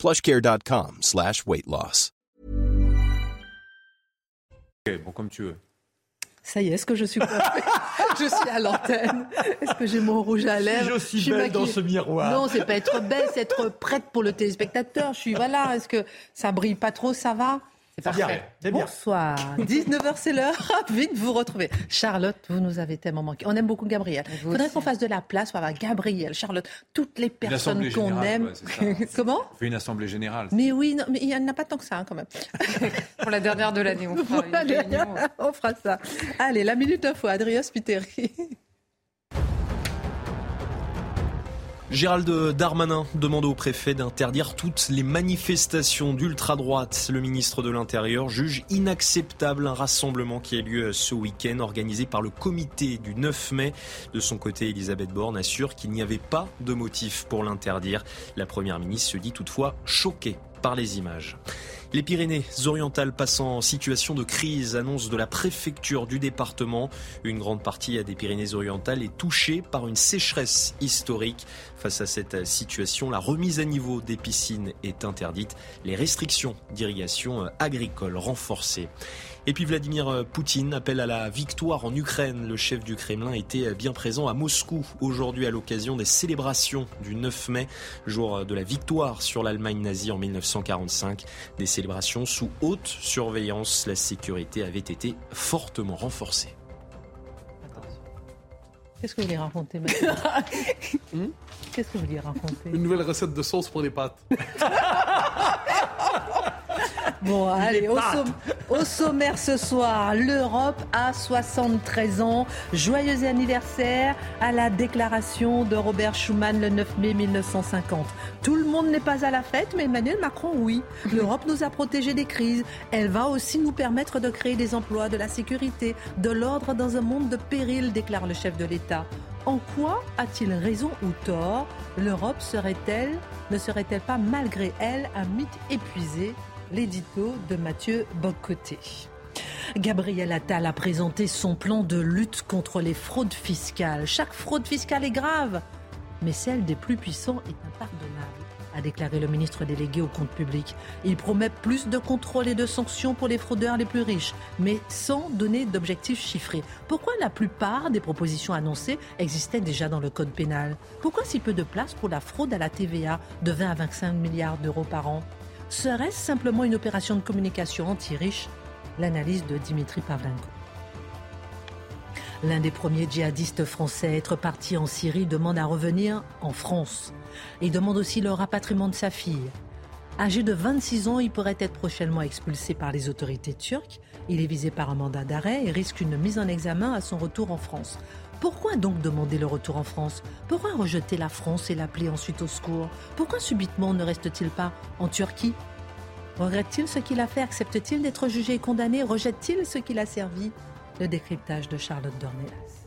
plushcare.com slash weight loss. Ok, bon, comme tu veux. Ça y est, est-ce que je suis Je suis à l'antenne. Est-ce que j'ai mon rouge à lèvres Je suis belle dans ce miroir. Non, c'est pas être belle, c'est être prête pour le téléspectateur. Je suis voilà. Est-ce que ça brille pas trop Ça va? C'est parfait. Bien, bien. Bonsoir. 19h, c'est l'heure. Ravi de vous retrouver. Charlotte, vous nous avez tellement manqué. On aime beaucoup Gabriel. Il faudrait qu'on fasse de la place pour avoir Gabriel, Charlotte, toutes les personnes qu'on aime. Comment On fait une assemblée générale. Mais oui, non, mais il n'y en a pas tant que ça, hein, quand même. pour la dernière de l'année, on fera. On fera ça. Allez, la minute info, Adrien Spiteri. Gérald Darmanin demande au préfet d'interdire toutes les manifestations d'ultra-droite. Le ministre de l'Intérieur juge inacceptable un rassemblement qui a lieu ce week-end organisé par le comité du 9 mai. De son côté, Elisabeth Borne assure qu'il n'y avait pas de motif pour l'interdire. La première ministre se dit toutefois choquée par les images. Les Pyrénées-Orientales passent en situation de crise, annonce de la préfecture du département. Une grande partie des Pyrénées-Orientales est touchée par une sécheresse historique. Face à cette situation, la remise à niveau des piscines est interdite, les restrictions d'irrigation agricole renforcées. Et puis Vladimir Poutine appelle à la victoire en Ukraine. Le chef du Kremlin était bien présent à Moscou aujourd'hui à l'occasion des célébrations du 9 mai, jour de la victoire sur l'Allemagne nazie en 1945. Des célébrations sous haute surveillance. La sécurité avait été fortement renforcée. Qu'est-ce que vous voulez raconter maintenant hmm Qu'est-ce que vous voulez raconter? Une nouvelle recette de sauce pour les pâtes. Bon, allez, au, somm au, sommaire ce soir, l'Europe a 73 ans. Joyeux anniversaire à la déclaration de Robert Schuman le 9 mai 1950. Tout le monde n'est pas à la fête, mais Emmanuel Macron, oui. L'Europe nous a protégés des crises. Elle va aussi nous permettre de créer des emplois, de la sécurité, de l'ordre dans un monde de péril, déclare le chef de l'État. En quoi a-t-il raison ou tort? L'Europe serait-elle, ne serait-elle pas malgré elle un mythe épuisé? L'édito de Mathieu Bocoté. Gabriel Attal a présenté son plan de lutte contre les fraudes fiscales. Chaque fraude fiscale est grave, mais celle des plus puissants est impardonnable, a déclaré le ministre délégué au compte public. Il promet plus de contrôles et de sanctions pour les fraudeurs les plus riches, mais sans donner d'objectifs chiffrés. Pourquoi la plupart des propositions annoncées existaient déjà dans le code pénal? Pourquoi si peu de place pour la fraude à la TVA de 20 à 25 milliards d'euros par an? Serait-ce simplement une opération de communication anti-riche? L'analyse de Dimitri Pavlenko. L'un des premiers djihadistes français à être parti en Syrie demande à revenir en France. Il demande aussi le rapatriement de sa fille. Âgé de 26 ans, il pourrait être prochainement expulsé par les autorités turques. Il est visé par un mandat d'arrêt et risque une mise en examen à son retour en France. Pourquoi donc demander le retour en France? Pourquoi rejeter la France et l'appeler ensuite au secours? Pourquoi subitement ne reste-t-il pas en Turquie? Regrette-t-il ce qu'il a fait? Accepte-t-il d'être jugé et condamné? Rejette-t-il ce qu'il a servi? Le décryptage de Charlotte Dornelas.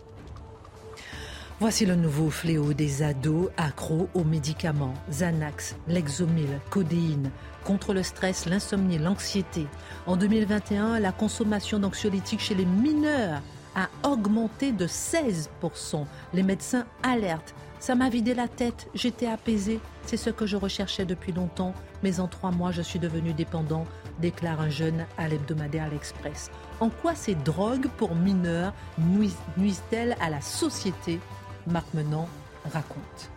Voici le nouveau fléau des ados accros aux médicaments. Xanax, Lexomil, codéine. Contre le stress, l'insomnie, l'anxiété. En 2021, la consommation d'anxiolytiques chez les mineurs a augmenté de 16%. Les médecins alertent. Ça m'a vidé la tête, j'étais apaisé. C'est ce que je recherchais depuis longtemps, mais en trois mois, je suis devenu dépendant, déclare un jeune à l'hebdomadaire L'Express. En quoi ces drogues pour mineurs nuisent-elles à la société? Marc Menant raconte.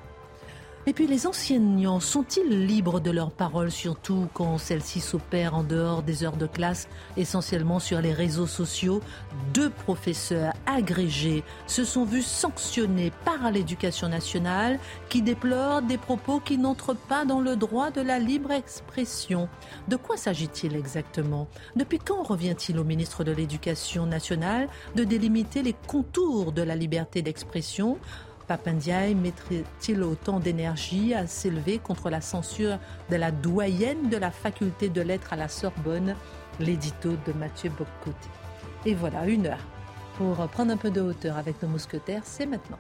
Et puis les enseignants sont-ils libres de leurs paroles, surtout quand celles-ci s'opèrent en dehors des heures de classe, essentiellement sur les réseaux sociaux? Deux professeurs agrégés se sont vus sanctionnés par l'éducation nationale qui déplore des propos qui n'entrent pas dans le droit de la libre expression. De quoi s'agit-il exactement? Depuis quand revient-il au ministre de l'Éducation nationale de délimiter les contours de la liberté d'expression? Papandiaï mettrait-il autant d'énergie à s'élever contre la censure de la doyenne de la faculté de lettres à la Sorbonne? L'édito de Mathieu Boccoté. Et voilà, une heure pour prendre un peu de hauteur avec nos mousquetaires, c'est maintenant.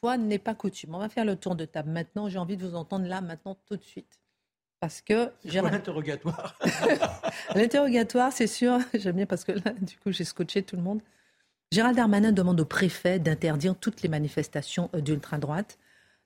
Fois n'est pas coutume. On va faire le tour de table maintenant. J'ai envie de vous entendre là, maintenant, tout de suite. Parce que j'ai l'interrogatoire. l'interrogatoire, c'est sûr. J'aime bien parce que là, du coup, j'ai scotché tout le monde. Gérald Darmanin demande au préfet d'interdire toutes les manifestations euh, d'ultra-droite.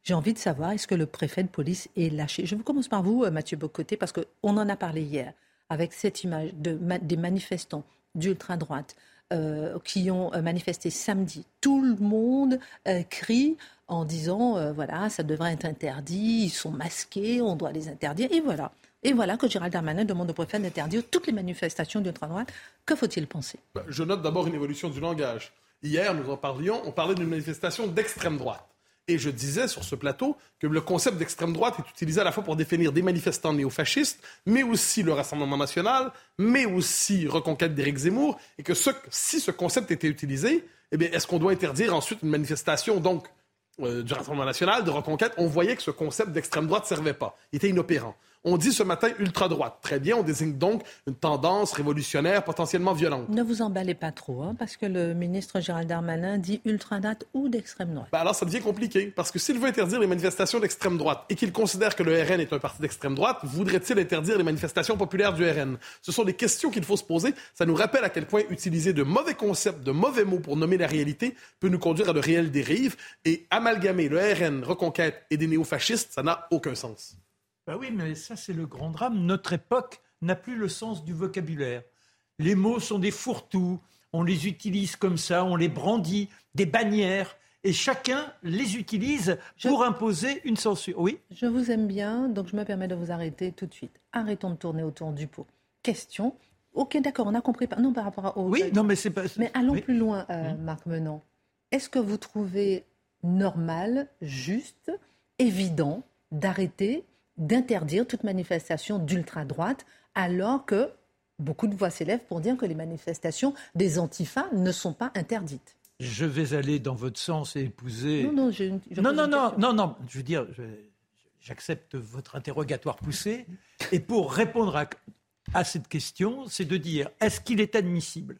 J'ai envie de savoir, est-ce que le préfet de police est lâché? Je vous commence par vous, euh, Mathieu Bocoté, parce qu'on en a parlé hier, avec cette image de, des manifestants d'ultra-droite euh, qui ont euh, manifesté samedi. Tout le monde euh, crie en disant voilà, ça devrait être interdit, ils sont masqués, on doit les interdire. Et voilà. Et voilà que Gérald Darmanin demande au préfet d'interdire toutes les manifestations d'ultra-droite. Que faut-il penser? Ben, Je note d'abord une évolution du langage. Hier, nous en parlions, on parlait d'une manifestation d'extrême droite. Et je disais sur ce plateau que le concept d'extrême droite est utilisé à la fois pour définir des manifestants néofascistes, mais aussi le Rassemblement national, mais aussi Reconquête d'Éric Zemmour, et que si ce concept était utilisé, eh bien, est-ce qu'on doit interdire ensuite une manifestation, donc, euh, du Rassemblement national, de Reconquête? On voyait que ce concept d'extrême droite ne servait pas. Il était inopérant. On dit ce matin ultra-droite. Très bien, on désigne donc une tendance révolutionnaire potentiellement violente. Ne vous emballez pas trop, hein, parce que le ministre Gérald Darmanin dit ultra-droite ou d'extrême droite. Ben alors ça devient compliqué, parce que s'il veut interdire les manifestations d'extrême droite et qu'il considère que le RN est un parti d'extrême droite, voudrait-il interdire les manifestations populaires du RN Ce sont des questions qu'il faut se poser. Ça nous rappelle à quel point utiliser de mauvais concepts, de mauvais mots pour nommer la réalité peut nous conduire à de réelles dérives. Et amalgamer le RN, Reconquête et des néofascistes, ça n'a aucun sens. Ben oui, mais ça, c'est le grand drame. Notre époque n'a plus le sens du vocabulaire. Les mots sont des fourre-tout. On les utilise comme ça, on les brandit, des bannières. Et chacun les utilise pour imposer une censure. Oui? Je vous aime bien, donc je me permets de vous arrêter tout de suite. Arrêtons de tourner autour du pot. Question. Ok, d'accord, on a compris. Non, par rapport au. Oui, non, mais c'est pas. Mais allons plus loin, euh, hum. Marc Menant. Est-ce que vous trouvez normal, juste, évident d'arrêter d'interdire toute manifestation d'ultra-droite, alors que beaucoup de voix s'élèvent pour dire que les manifestations des antifas ne sont pas interdites. Je vais aller dans votre sens et épouser. Non, non, je, non, non, non, non, non, je veux dire, j'accepte votre interrogatoire poussé. Et pour répondre à, à cette question, c'est de dire est-ce qu'il est admissible,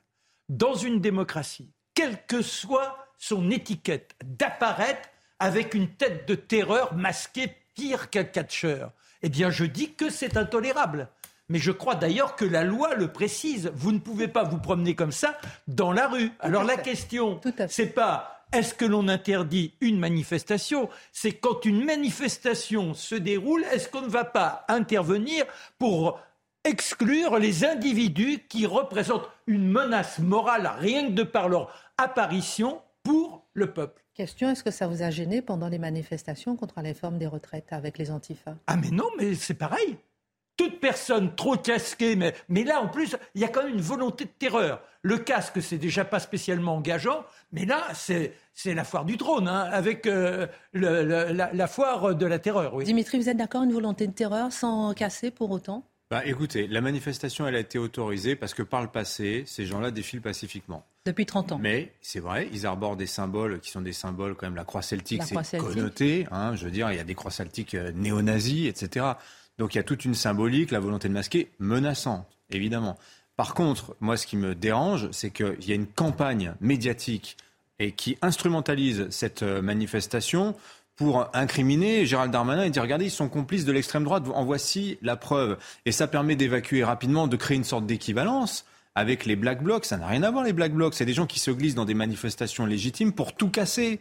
dans une démocratie, quelle que soit son étiquette, d'apparaître avec une tête de terreur masquée pire qu'un catcheur Eh bien, je dis que c'est intolérable. Mais je crois d'ailleurs que la loi le précise. Vous ne pouvez pas vous promener comme ça dans la rue. Alors la question, c'est pas est-ce que l'on interdit une manifestation C'est quand une manifestation se déroule, est-ce qu'on ne va pas intervenir pour exclure les individus qui représentent une menace morale rien que de par leur apparition pour le peuple? Question, est-ce que ça vous a gêné pendant les manifestations contre la réforme des retraites avec les antifas Ah mais non, mais c'est pareil. Toute personne trop casquée, mais, mais là en plus, il y a quand même une volonté de terreur. Le casque, c'est déjà pas spécialement engageant, mais là, c'est, c'est la foire du trône, hein, avec euh, la, foire de la terreur. Oui. Dimitri, vous êtes d'accord, une volonté de terreur sans casser pour autant? Bah, écoutez, la manifestation, elle a été autorisée parce que par le passé, ces gens-là défilent pacifiquement. Depuis 30 ans. Mais c'est vrai, ils arborent des symboles qui sont des symboles, quand même, la croix celtique, c'est connoté. Hein, je veux dire, il y a des croix celtiques euh, néo-nazis, etc. Donc il y a toute une symbolique, la volonté de masquer, menaçante, évidemment. Par contre, moi, ce qui me dérange, c'est qu'il y a une campagne médiatique et qui instrumentalise cette euh, manifestation pour incriminer Gérald Darmanin et dire regardez, ils sont complices de l'extrême droite, en voici la preuve. Et ça permet d'évacuer rapidement, de créer une sorte d'équivalence avec les Black Blocs. Ça n'a rien à voir, les Black Blocs. C'est des gens qui se glissent dans des manifestations légitimes pour tout casser.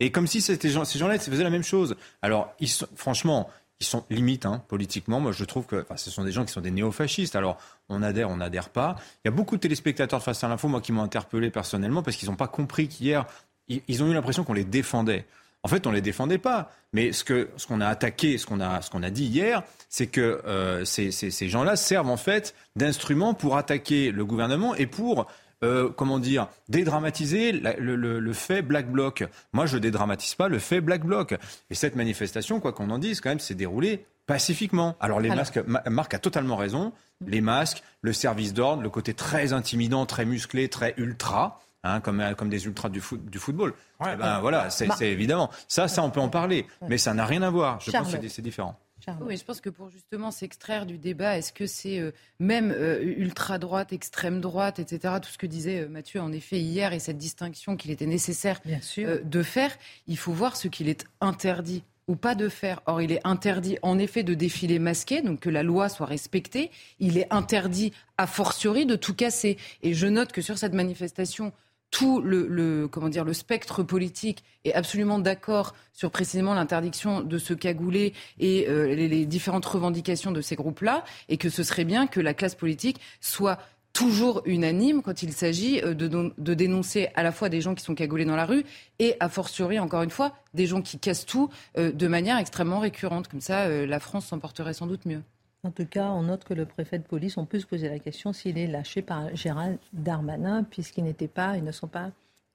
Et comme si ces gens-là faisaient la même chose. Alors, franchement, ils sont limites hein, politiquement. Moi, je trouve que ce sont des gens qui sont des néofascistes. Alors, on adhère, on n'adhère pas. Il y a beaucoup de téléspectateurs face à l'info, moi, qui m'ont interpellé personnellement parce qu'ils n'ont pas compris qu'hier, ils ont eu l'impression qu'on les défendait. En fait, on ne les défendait pas. Mais ce qu'on ce qu'on a attaqué, ce qu'on a, ce qu'on a dit hier, c'est que euh, ces, ces, ces gens-là servent en fait d'instruments pour attaquer le gouvernement et pour euh, comment dire, dédramatiser le, le, le, fait Black Bloc. Moi, je dédramatise pas le fait Black Bloc. Et cette manifestation, quoi qu'on en dise, quand même, s'est déroulée pacifiquement. Alors les masques, Marc a totalement raison. Les masques, le service d'ordre, le côté très intimidant, très musclé, très ultra. Hein, comme, comme des ultras du, foot, du football. Eh ben, voilà, c'est évidemment. Ça, ça, on peut en parler. Mais ça n'a rien à voir. Je pense que c'est différent. Oui, je pense que pour justement s'extraire du débat, est-ce que c'est euh, même euh, ultra-droite, extrême-droite, etc., tout ce que disait euh, Mathieu en effet hier et cette distinction qu'il était nécessaire de faire, il faut voir ce qu'il est interdit ou pas de faire. Or, il est interdit en effet de défiler masqué, donc que la loi soit respectée. Il est interdit a fortiori de tout casser. Et je note que sur cette manifestation, tout le, comment dire, le spectre politique est absolument d'accord sur précisément l'interdiction de se cagouler et euh, les, différentes revendications de ces groupes-là, et que ce serait bien que la classe politique soit toujours unanime quand il s'agit euh, de, dénoncer à la fois des gens qui sont cagoulés dans la rue et, a fortiori, encore une fois, des gens qui cassent tout euh, de manière extrêmement récurrente. Comme ça, la France s'en porterait sans doute mieux. En tout cas, on note que le préfet de police, on peut se poser la question s'il est lâché par Gérald Darmanin, puisqu'ils n'étaient pas, ils ne sont pas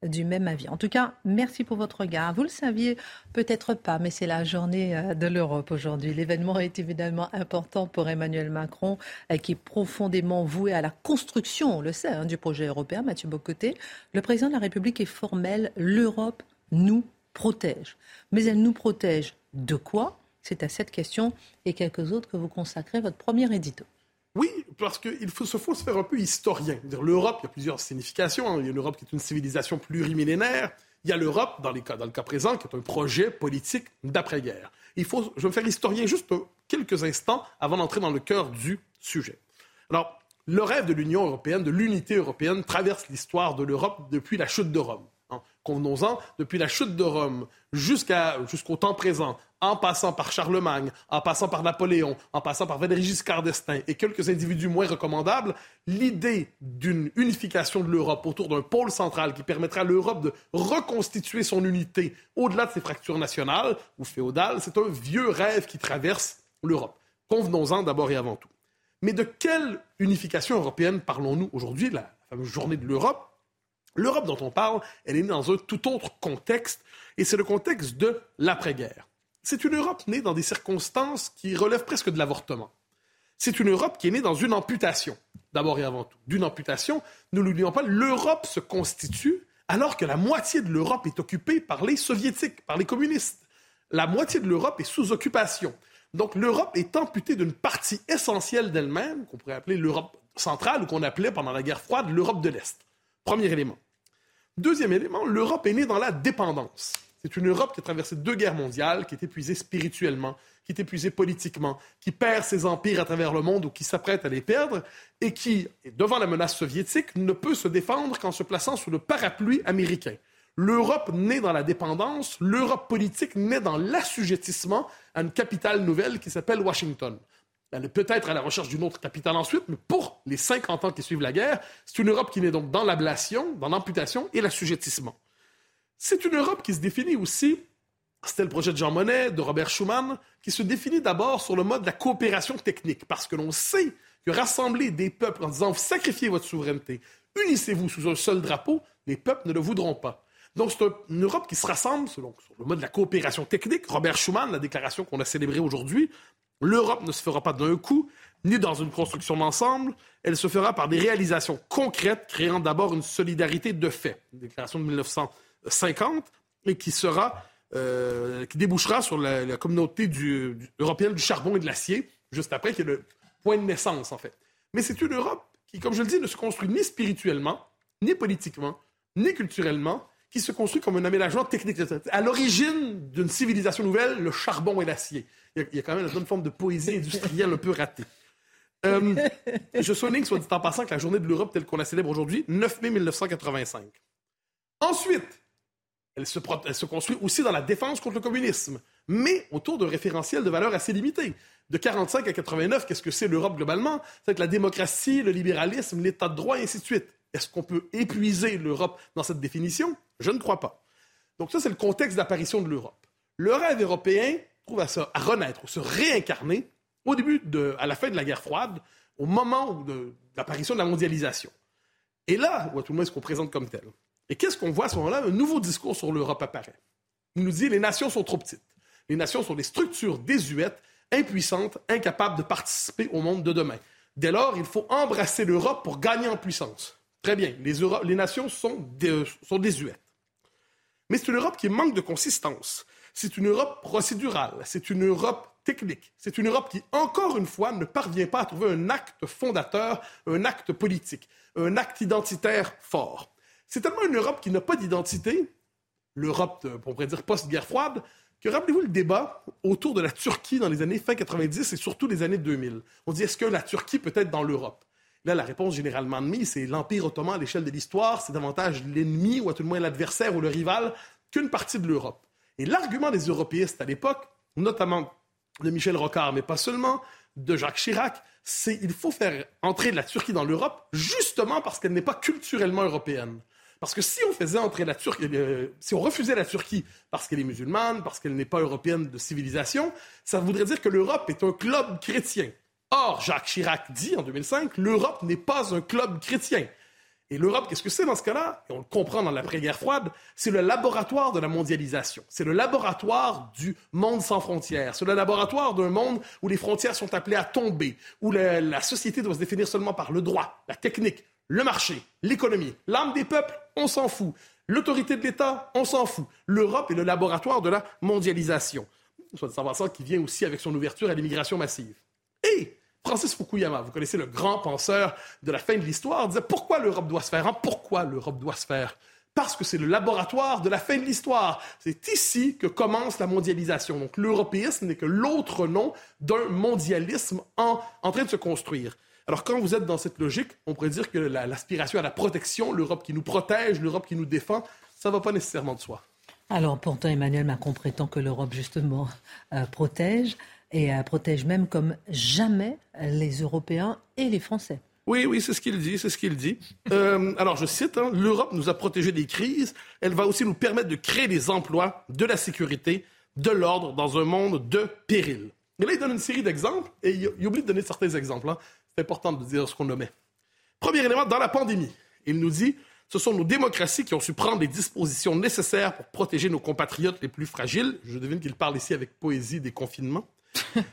du même avis. En tout cas, merci pour votre regard. Vous le saviez peut-être pas, mais c'est la journée euh, de l'Europe aujourd'hui. L'événement est évidemment important pour Emmanuel Macron, euh, qui est profondément voué à la construction, on le sait, hein, du projet européen. Mathieu Bocoté, le président de la République est formel. L'Europe nous protège. Mais elle nous protège de quoi? C'est à cette question et quelques autres que vous consacrez votre premier édito. Oui, parce qu'il faut, faut se faire un peu historien. L'Europe, il y a plusieurs significations. Hein. Il y a l'Europe qui est une civilisation plurimillénaire. Il y a l'Europe, dans, dans, le cas présent, qui est un projet politique d'après-guerre. Il faut, je vais me faire historien juste quelques instants avant d'entrer dans le cœur du sujet. Alors, le rêve de l'Union européenne, de l'unité européenne, traverse l'histoire de l'Europe depuis la chute de Rome. Convenons-en, depuis la chute de Rome jusqu'au temps présent, en passant par Charlemagne, en passant par Napoléon, en passant par Valéry Giscard d'Estaing et quelques individus moins recommandables, l'idée d'une unification de l'Europe autour d'un pôle central qui permettrait à l'Europe de reconstituer son unité au-delà de ses fractures nationales ou féodales, c'est un vieux rêve qui traverse l'Europe. Convenons-en d'abord et avant tout. Mais de quelle unification européenne parlons-nous aujourd'hui, la fameuse journée de l'Europe? L'Europe dont on parle, elle est née dans un tout autre contexte, et c'est le contexte de l'après-guerre c'est une Europe née dans des circonstances qui relèvent presque de l'avortement. C'est une Europe qui est née dans une amputation, d'abord et avant tout. D'une amputation, ne l'oublions pas, l'Europe se constitue alors que la moitié de l'Europe est occupée par les soviétiques, par les communistes. La moitié de l'Europe est sous occupation. Donc l'Europe est amputée d'une partie essentielle d'elle-même, qu'on pourrait appeler l'Europe centrale ou qu'on appelait pendant la guerre froide l'Europe de l'Est. Premier élément. Deuxième élément, l'Europe est née dans la dépendance. C'est une Europe qui a traversé deux guerres mondiales, qui est épuisée spirituellement, qui est épuisée politiquement, qui perd ses empires à travers le monde ou qui s'apprête à les perdre, et qui, devant la menace soviétique, ne peut se défendre qu'en se plaçant sous le parapluie américain. L'Europe naît dans la dépendance, l'Europe politique naît dans l'assujettissement à une capitale nouvelle qui s'appelle Washington. Elle est peut-être à la recherche d'une autre capitale ensuite, mais pour les 50 ans qui suivent la guerre, c'est une Europe qui naît donc dans l'ablation, dans l'amputation et l'assujettissement. C'est une Europe qui se définit aussi, c'était le projet de Jean Monnet, de Robert Schuman, qui se définit d'abord sur le mode de la coopération technique, parce que l'on sait que rassembler des peuples en disant sacrifiez votre souveraineté, unissez-vous sous un seul drapeau, les peuples ne le voudront pas. Donc c'est une Europe qui se rassemble selon, sur le mode de la coopération technique. Robert Schuman, la déclaration qu'on a célébrée aujourd'hui, l'Europe ne se fera pas d'un coup, ni dans une construction d'ensemble, elle se fera par des réalisations concrètes, créant d'abord une solidarité de fait. Une déclaration de 1900. 50 et qui sera euh, qui débouchera sur la, communauté européenne du charbon et de l'acier, juste après, qui est le point de naissance, en fait. Mais c'est une Europe qui, comme je le dis, ne se construit ni spirituellement, ni politiquement, ni culturellement, qui se construit comme un aménagement technique. À l'origine d'une civilisation nouvelle, le charbon et l'acier. Il, y a quand même une forme de poésie industrielle un peu ratée. Euh, je souligne, soit dit en passant, que la journée de l'Europe telle qu'on la célèbre aujourd'hui, 9 mai 1985. Ensuite, elle se, construit aussi dans la défense contre le communisme, mais autour d'un référentiel de valeurs assez limité. De 45 à 89, qu'est-ce que c'est l'Europe globalement? C'est la démocratie, le libéralisme, l'état de droit, et ainsi de suite. Est-ce qu'on peut épuiser l'Europe dans cette définition? Je ne crois pas. Donc ça, c'est le contexte d'apparition de l'Europe. Le rêve européen trouve à, ça, à renaître, se réincarner au début, de, à la fin de la guerre froide, au moment de, l'apparition de la mondialisation. Et là, ou à tout le moins ce qu'on présente comme tel. Et qu'est-ce qu'on voit à ce moment-là? Un nouveau discours sur l'Europe apparaît. Il nous dit les nations sont trop petites. Les nations sont des structures désuètes, impuissantes, incapables de participer au monde de demain. Dès lors, il faut embrasser l'Europe pour gagner en puissance. Très bien, les, les nations sont, sont désuètes. Mais c'est une Europe qui manque de consistance. C'est une Europe procédurale. C'est une Europe technique. C'est une Europe qui, encore une fois, ne parvient pas à trouver un acte fondateur, un acte politique, un acte identitaire fort. C'est tellement une Europe qui n'a pas d'identité, l'Europe, on pourrait dire post-guerre froide, que rappelez-vous le débat autour de la Turquie dans les années fin 90 et surtout les années 2000. On dit est-ce que la Turquie peut être dans l'Europe? Là, la réponse généralement admise, c'est l'Empire ottoman à l'échelle de l'histoire, c'est davantage l'ennemi ou à tout le moins l'adversaire ou le rival qu'une partie de l'Europe. Et l'argument des européistes à l'époque, notamment de Michel Rocard, mais pas seulement, de Jacques Chirac, c'est il faut faire entrer la Turquie dans l'Europe justement parce qu'elle n'est pas culturellement européenne. Parce que si on faisait entrer la Turquie, euh, si on refusait la Turquie parce qu'elle est musulmane, parce qu'elle n'est pas européenne de civilisation, ça voudrait dire que l'Europe est un club chrétien. Or, Jacques Chirac dit en 2005, l'Europe n'est pas un club chrétien. Et l'Europe, qu'est-ce que c'est dans ce cas-là? Et on le comprend dans l'après-guerre froide, c'est le laboratoire de la mondialisation. C'est le laboratoire du monde sans frontières. C'est le laboratoire d'un monde où les frontières sont appelées à tomber, où la, société doit se définir seulement par le droit, la technique, le marché, l'économie. L'âme des peuples, on s'en fout. L'autorité de l'État, on s'en fout. L'Europe est le laboratoire de la mondialisation. Soit de savoir ça qui vient aussi avec son ouverture à l'immigration massive. Et Francis Fukuyama, vous connaissez le grand penseur de la fin de l'histoire, disait pourquoi l'Europe doit se faire hein? Pourquoi l'Europe doit se faire? Parce que c'est le laboratoire de la fin de l'histoire. C'est ici que commence la mondialisation. Donc l'européisme n'est que l'autre nom d'un mondialisme en, en train de se construire. Alors, quand vous êtes dans cette logique, on pourrait dire que l'aspiration à la protection, l'Europe qui nous protège, l'Europe qui nous défend, ça ne va pas nécessairement de soi. Alors, pourtant, Emmanuel Macron prétend que l'Europe, justement, euh, protège et elle protège même comme jamais les Européens et les Français. Oui, oui, c'est ce qu'il dit, c'est ce qu'il dit. Euh, alors, je cite, hein, l'Europe nous a protégés des crises, elle va aussi nous permettre de créer des emplois, de la sécurité, de l'ordre dans un monde de péril. Et là, il donne une série d'exemples, et il, oublie de donner certains exemples. Hein. C'est important de dire ce qu'on nommait. Premier élément, dans la pandémie, il nous dit, ce sont nos démocraties qui ont su prendre les dispositions nécessaires pour protéger nos compatriotes les plus fragiles. Je devine qu'il parle ici avec poésie des confinements.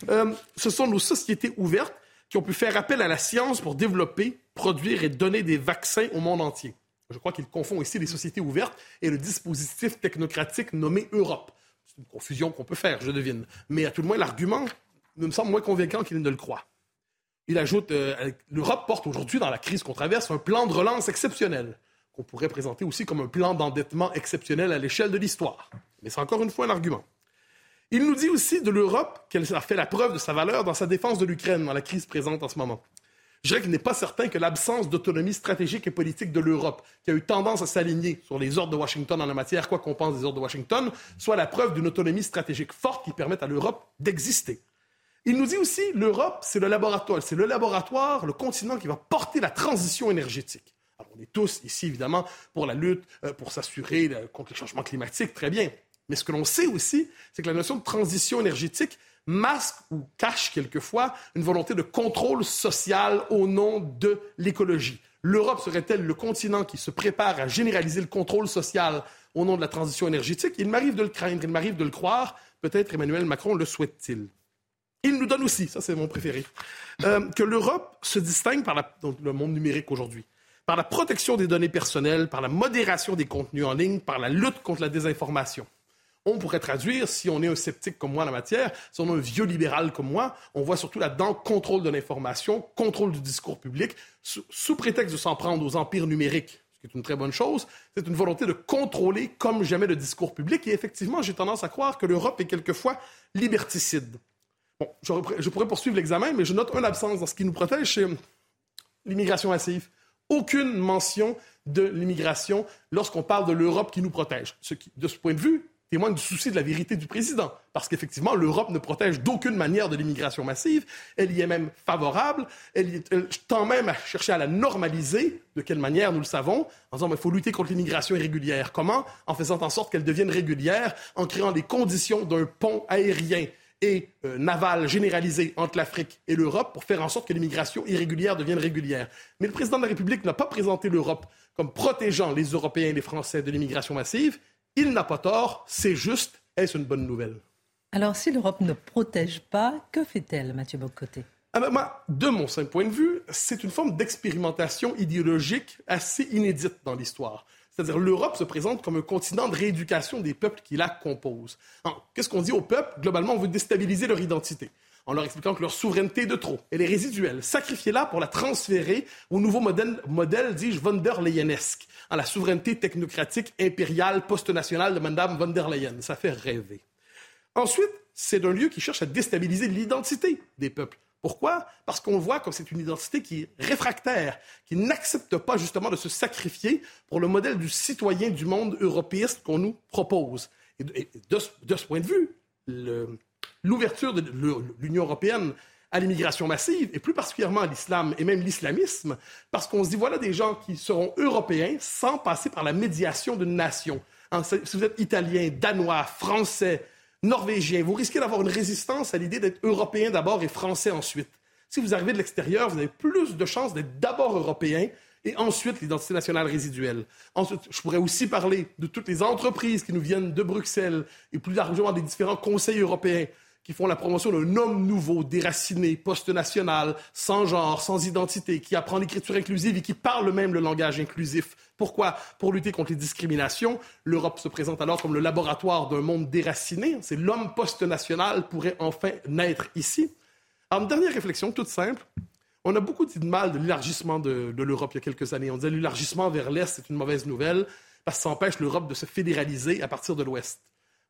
Euh, ce sont nos sociétés ouvertes qui ont pu faire appel à la science pour développer, produire et donner des vaccins au monde entier. Je crois qu'il confond ici les sociétés ouvertes et le dispositif technocratique nommé Europe. C'est une confusion qu'on peut faire, je devine. Mais à tout le moins, l'argument me semble moins convaincant qu'il ne le croit. Il ajoute euh, l'Europe porte aujourd'hui, dans la crise qu'on traverse, un plan de relance exceptionnel, qu'on pourrait présenter aussi comme un plan d'endettement exceptionnel à l'échelle de l'histoire. Mais c'est encore une fois un argument. Il nous dit aussi de l'Europe qu'elle a fait la preuve de sa valeur dans sa défense de l'Ukraine dans la crise présente en ce moment. Je dirais qu'il n'est pas certain que l'absence d'autonomie stratégique et politique de l'Europe, qui a eu tendance à s'aligner sur les ordres de Washington en la matière, quoi qu'on pense des ordres de Washington, soit la preuve d'une autonomie stratégique forte qui permette à l'Europe d'exister. Il nous dit aussi l'Europe, c'est le laboratoire, c'est le laboratoire, le continent qui va porter la transition énergétique. Alors, on est tous ici, évidemment, pour la lutte, euh, pour s'assurer euh, contre les changements climatiques, très bien. Mais ce que l'on sait aussi, c'est que la notion de transition énergétique masque ou cache quelquefois une volonté de contrôle social au nom de l'écologie. L'Europe serait-elle le continent qui se prépare à généraliser le contrôle social au nom de la transition énergétique? Il m'arrive de le craindre, il m'arrive de le croire. Peut-être Emmanuel Macron le souhaite-t-il. Il nous donne aussi, ça c'est mon préféré, euh, que l'Europe se distingue par le monde numérique aujourd'hui, par la protection des données personnelles, par la modération des contenus en ligne, par la lutte contre la désinformation. On pourrait traduire, si on est un sceptique comme moi en la matière, si on est un vieux libéral comme moi, on voit surtout là-dedans contrôle de l'information, contrôle du discours public, sous, prétexte de s'en prendre aux empires numériques, ce qui est une très bonne chose. C'est une volonté de contrôler comme jamais le discours public. Et effectivement, j'ai tendance à croire que l'Europe est quelquefois liberticide. Bon, je, pourrais poursuivre l'examen, mais je note une absence dans ce qui nous protège, c'est l'immigration massive. Aucune mention de l'immigration lorsqu'on parle de l'Europe qui nous protège. De ce point de vue, témoigne du souci de la vérité du président. Parce qu'effectivement, l'Europe ne protège d'aucune manière de l'immigration massive. Elle y est même favorable. Elle, tend même à chercher à la normaliser. De quelle manière, nous le savons, en disant qu'il faut lutter contre l'immigration irrégulière. Comment? En faisant en sorte qu'elle devienne régulière, en créant les conditions d'un pont aérien et euh, naval généralisé entre l'Afrique et l'Europe pour faire en sorte que l'immigration irrégulière devienne régulière. Mais le président de la République n'a pas présenté l'Europe comme protégeant les Européens et les Français de l'immigration massive. Il n'a pas tort, c'est juste. Est-ce une bonne nouvelle? Alors, si l'Europe ne protège pas, que fait-elle, Mathieu Bocoté? Ah ben, moi, de mon simple point de vue, c'est une forme d'expérimentation idéologique assez inédite dans l'histoire. C'est-à-dire l'Europe se présente comme un continent de rééducation des peuples qui la composent. Qu'est-ce qu'on dit aux peuples Globalement, on veut déstabiliser leur identité en leur expliquant que leur souveraineté est de trop. Elle est résiduelle. Sacrifiez-la pour la transférer au nouveau modèle, modèle dis-je, von der Leyenesque, à la souveraineté technocratique impériale post-nationale de Mme von der Leyen. Ça fait rêver. Ensuite, c'est un lieu qui cherche à déstabiliser l'identité des peuples. Pourquoi? Parce qu'on voit comme c'est une identité qui est réfractaire, qui n'accepte pas justement de se sacrifier pour le modèle du citoyen du monde européiste qu'on nous propose. Et de, ce, point de vue, l'ouverture de l'Union européenne à l'immigration massive, et plus particulièrement à l'islam et même l'islamisme, parce qu'on se dit, voilà des gens qui seront européens sans passer par la médiation d'une nation. si vous êtes italien, danois, français, norvégien, vous risquez d'avoir une résistance à l'idée d'être européen d'abord et français ensuite. Si vous arrivez de l'extérieur, vous avez plus de chances d'être d'abord européen et ensuite l'identité nationale résiduelle. Ensuite, je pourrais aussi parler de toutes les entreprises qui nous viennent de Bruxelles et plus largement des différents conseils européens qui font la promotion d'un homme nouveau, déraciné, post-national, sans genre, sans identité, qui apprend l'écriture inclusive et qui parle même le langage inclusif. Pourquoi? Pour lutter contre les discriminations. L'Europe se présente alors comme le laboratoire d'un monde déraciné. C'est l'homme post-national pourrait enfin naître ici. Alors, une dernière réflexion toute simple. On a beaucoup dit de mal de l'élargissement de, l'Europe il y a quelques années. On disait l'élargissement vers l'Est, c'est une mauvaise nouvelle parce que ça empêche l'Europe de se fédéraliser à partir de l'Ouest.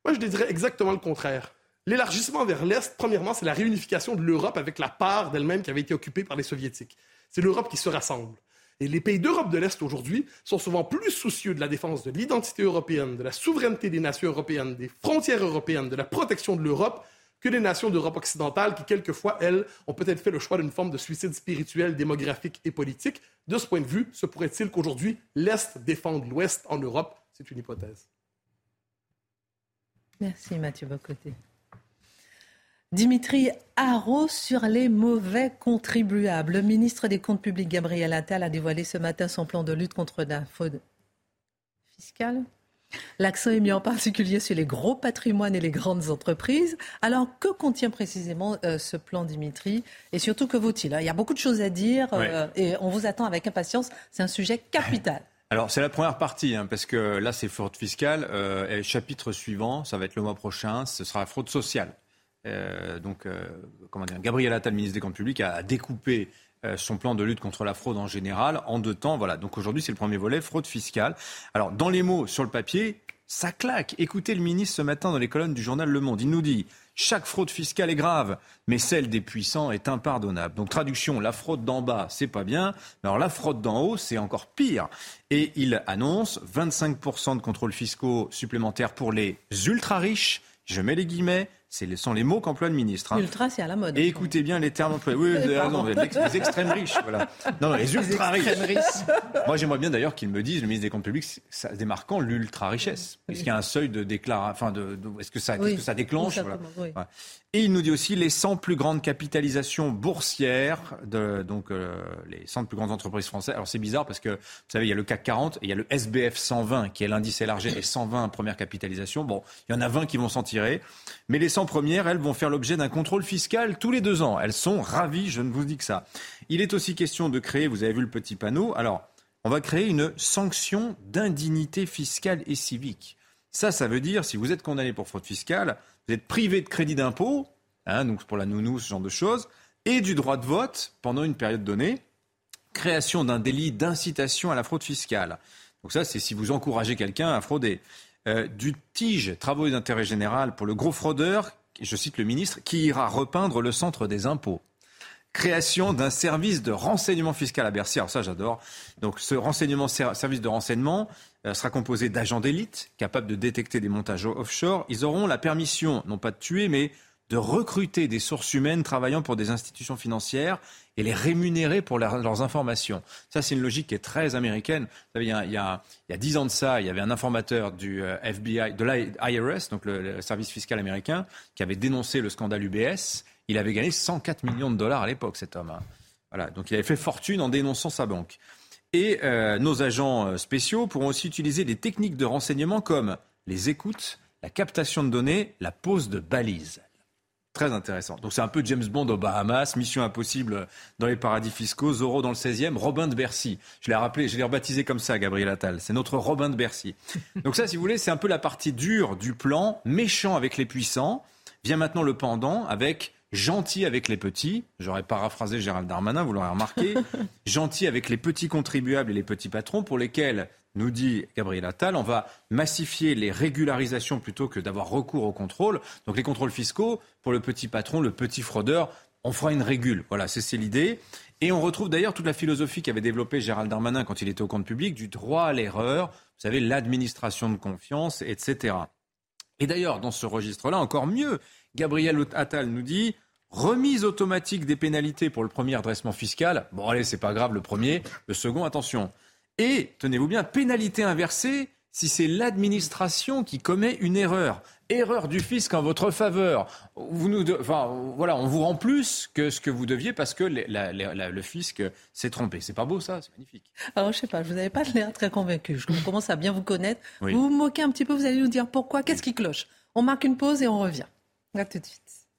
Moi, je dirais exactement le contraire. L'élargissement vers l'Est, premièrement, c'est la réunification de l'Europe avec la part d'elle-même qui avait été occupée par les Soviétiques. C'est l'Europe qui se rassemble. Et les pays d'Europe de l'Est aujourd'hui sont souvent plus soucieux de la défense de l'identité européenne, de la souveraineté des nations européennes, des frontières européennes, de la protection de l'Europe, que les nations d'Europe occidentale qui, quelquefois, elles, ont peut-être fait le choix d'une forme de suicide spirituel, démographique et politique. De ce point de vue, se pourrait-il qu'aujourd'hui, l'Est défende l'Ouest en Europe? C'est une hypothèse. Merci Mathieu Bocoté. Dimitri Haro sur les mauvais contribuables. Le ministre des Comptes publics, Gabriel Attal, a dévoilé ce matin son plan de lutte contre la fraude fiscale. L'accent est mis en particulier sur les gros patrimoines et les grandes entreprises. Alors, que contient précisément euh, ce plan, Dimitri? Et surtout, que vaut-il Il y a beaucoup de choses à dire euh, et on vous attend avec impatience. C'est un sujet capital. Alors, c'est la première partie, hein, parce que là, c'est fraude fiscale. Euh, et chapitre suivant, ça va être le mois prochain, ce sera fraude sociale. Euh, donc, comment dire, Gabriel Attal, ministre des Comptes publics, a, découpé son plan de lutte contre la fraude en général en deux temps. Voilà. Donc aujourd'hui, c'est le premier volet, fraude fiscale. Alors, dans les mots, sur le papier, ça claque. Écoutez le ministre ce matin dans les colonnes du journal Le Monde. Il nous dit chaque fraude fiscale est grave, mais celle des puissants est impardonnable. Donc traduction, la fraude d'en bas, c'est pas bien, mais alors la fraude d'en haut, c'est encore pire. Et il annonce 25% de contrôles fiscaux supplémentaires pour les ultra riches. Je mets les guillemets ce sont les mots qu'emploie le ministre. Hein. Ultra, c'est à la mode. Et écoutez bien les termes employés. Oui, non, les, extrêmes riches. Voilà. Non, les ultra riches. Moi, j'aimerais bien d'ailleurs qu'ils me disent, le ministre des Comptes publics, ça, démarquant l'ultra richesse? Est-ce qu'il y a un seuil de déclaration Enfin, de, est-ce que ça, que ça déclenche Et il nous dit aussi les 100 plus grandes capitalisations boursières, de, donc euh, les 100 plus grandes entreprises françaises. Alors c'est bizarre parce que, vous savez, il y a le CAC 40 et il y a le SBF 120 qui est l'indice élargi et 120 première capitalisation. Bon, il y en a 20 qui vont s'en tirer. Mais les 100 premières, elles vont faire l'objet d'un contrôle fiscal tous les deux ans. Elles sont ravies, je ne vous dis que ça. Il est aussi question de créer, vous avez vu le petit panneau, alors on va créer une sanction d'indignité fiscale et civique. Ça, ça veut dire, si vous êtes condamné pour fraude fiscale, vous êtes privé de crédit d'impôt, hein, donc pour la nounou, ce genre de choses, et du droit de vote pendant une période donnée. Création d'un délit d'incitation à la fraude fiscale. Donc ça, c'est si vous encouragez quelqu'un à frauder. Euh, du TIGE, travaux d'intérêt général, pour le gros fraudeur, je cite le ministre, qui ira repeindre le centre des impôts. Création d'un service de renseignement fiscal à Bercy. Alors ça, j'adore. Donc ce renseignement, service de renseignement euh, sera composé d'agents d'élite capables de détecter des montages offshore. Ils auront la permission, non pas de tuer, mais de recruter des sources humaines travaillant pour des institutions financières et les rémunérer pour leurs informations. Ça, c'est une logique qui est très américaine. Vous savez, il y, a, dix ans de ça, il y avait un informateur du euh, FBI, de l'IRS, donc le, service fiscal américain, qui avait dénoncé le scandale UBS. Il avait gagné 104 millions de dollars à l'époque, cet homme. Hein. Voilà, donc il avait fait fortune en dénonçant sa banque. Et euh, nos agents euh, spéciaux pourront aussi utiliser des techniques de renseignement comme les écoutes, la captation de données, la pose de balises. Très intéressant. Donc c'est un peu James Bond aux Bahamas, Mission Impossible dans les paradis fiscaux, Zorro dans le 16e, Robin de Bercy. Je l'ai rappelé, je l'ai rebaptisé comme ça, Gabriel Attal. C'est notre Robin de Bercy. Donc ça, si vous voulez, c'est un peu la partie dure du plan, méchant avec les puissants. Vient maintenant le pendant avec gentil avec les petits. J'aurais paraphrasé Gérald Darmanin, vous l'aurez remarqué. gentil avec les petits contribuables et les petits patrons pour lesquels nous dit Gabriel Attal, on va massifier les régularisations plutôt que d'avoir recours au contrôle. Donc les contrôles fiscaux, pour le petit patron, le petit fraudeur, on fera une régule. Voilà, c'est l'idée. Et on retrouve d'ailleurs toute la philosophie qu'avait développée Gérald Darmanin quand il était au compte public, du droit à l'erreur, vous savez, l'administration de confiance, etc. Et d'ailleurs, dans ce registre-là, encore mieux, Gabriel Attal nous dit remise automatique des pénalités pour le premier adressement fiscal. Bon, allez, c'est pas grave le premier. Le second, attention. Et, tenez-vous bien, pénalité inversée si c'est l'administration qui commet une erreur. Erreur du fisc en votre faveur. Vous nous enfin, voilà, on vous rend plus que ce que vous deviez parce que le fisc s'est trompé. C'est pas beau ça, c'est magnifique. Alors je sais pas, vous n'avez pas l'air très convaincu. Je commence à bien vous connaître. Vous vous moquez un petit peu, vous allez nous dire pourquoi, qu'est-ce qui cloche? On marque une pause et on revient. À tout de suite.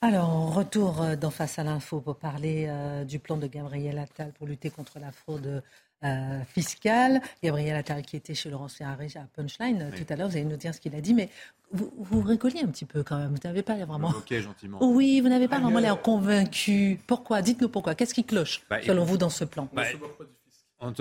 Alors, retour euh, d'en face à l'info pour parler euh, du plan de Gabriel Attal pour lutter contre la fraude euh, fiscale. Gabriel Attal qui était chez Laurent Ferrari à Punchline tout à l'heure, vous allez nous dire ce qu'il a dit, mais vous, vous un petit peu quand même. Vous n'avez pas vraiment. Ok, gentiment. Oui, vous n'avez pas vraiment l'air convaincu. Pourquoi? Dites-nous pourquoi. Qu'est-ce qui cloche, bah, selon vous, dans ce plan? bah, non,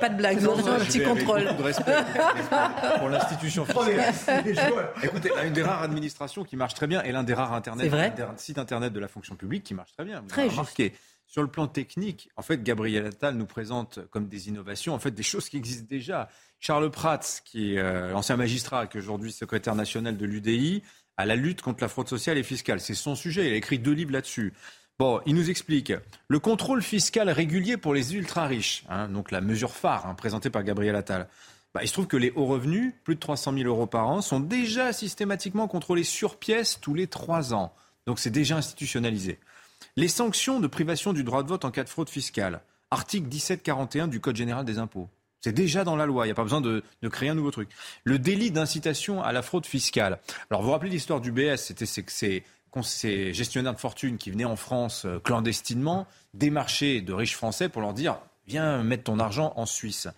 pas de blague, un petit contrôle. De respect pour l'institution Écoutez, une des rares administrations qui marche très bien et l'un des rares internet, sites internet de la fonction publique qui marche très bien. Vous très remarqué. Sur le plan technique, en fait, Gabriel Attal nous présente comme des innovations, en fait, des choses qui existent déjà. Charles Prats, qui est euh, ancien magistrat, qui est aujourd'hui secrétaire national de l'UDI, à la lutte contre la fraude sociale et fiscale. C'est son sujet. Il a écrit deux livres là-dessus. Bon, il nous explique le contrôle fiscal régulier pour les ultra riches, hein, donc la mesure phare hein, présentée par Gabriel Attal. Bah, il se trouve que les hauts revenus, plus de 300 000 euros par an, sont déjà systématiquement contrôlés sur pièce tous les trois ans. Donc c'est déjà institutionnalisé. Les sanctions de privation du droit de vote en cas de fraude fiscale, article 1741 du Code général des impôts. C'est déjà dans la loi, il n'y a pas besoin de, créer un nouveau truc. Le délit d'incitation à la fraude fiscale. Alors vous vous rappelez l'histoire du BS, c'était c'est ces gestionnaires de fortune qui venaient en France euh, clandestinement démarcher de riches Français pour leur dire viens mettre ton argent en Suisse.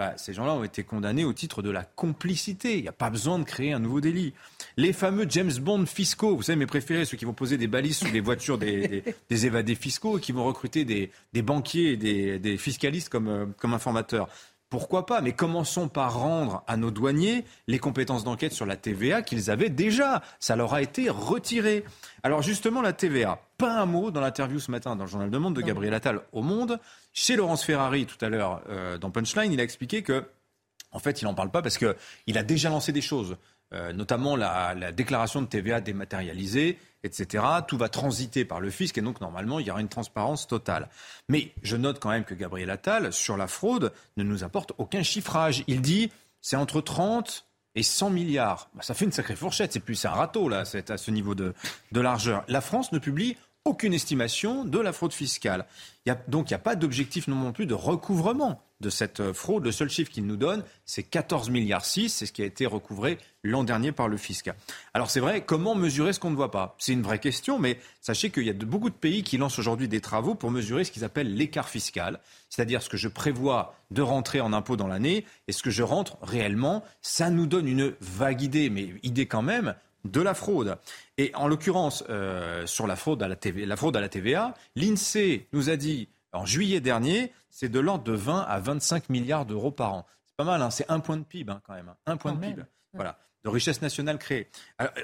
Bah, ces gens-là ont été condamnés au titre de la complicité. Il n'y a pas besoin de créer un nouveau délit. Les fameux James Bond fiscaux, vous savez mes préférés, ceux qui vont poser des balises sous les voitures des, évadés fiscaux et qui vont recruter des, banquiers et des, fiscalistes comme, euh, comme informateurs. Pourquoi pas? Mais commençons par rendre à nos douaniers les compétences d'enquête sur la TVA qu'ils avaient déjà. Ça leur a été retiré. Alors justement, la TVA. Pas un mot dans l'interview ce matin dans le journal de Monde de Gabriel Attal au Monde. Chez Laurence Ferrari, tout à l'heure, euh, dans Punchline, il a expliqué que, en fait, il n'en parle pas parce qu'il a déjà lancé des choses. Euh, notamment la, la, déclaration de TVA dématérialisée, etc. Tout va transiter par le fisc et donc normalement il y aura une transparence totale. Mais je note quand même que Gabriel Attal, sur la fraude, ne nous apporte aucun chiffrage. Il dit c'est entre 30 et 100 milliards. Bah, ça fait une sacrée fourchette, c'est plus un râteau là, à ce niveau de largeur. La France ne publie aucune estimation de la fraude fiscale. Donc il n'y a pas d'objectif non plus de recouvrement de cette fraude. Le seul chiffre qu'il nous donne, c'est 14 milliards 6, c'est ce qui a été recouvré l'an dernier par le fisc. Alors c'est vrai, comment mesurer ce qu'on ne voit pas? C'est une vraie question, mais sachez qu'il y a de, beaucoup de pays qui lancent aujourd'hui des travaux pour mesurer ce qu'ils appellent l'écart fiscal, c'est-à-dire ce que je prévois de rentrer en impôt dans l'année et ce que je rentre réellement. Ça nous donne une vague idée, mais idée quand même de la fraude. Et en l'occurrence, euh, sur la fraude, à la, TV, la fraude à la TVA, l'INSEE nous a dit en juillet dernier, c'est de l'ordre de 20 à 25 milliards d'euros par an. C'est pas mal, hein c'est un point de PIB hein, quand même. Hein. un point de PIB. Voilà. De richesse nationale créée.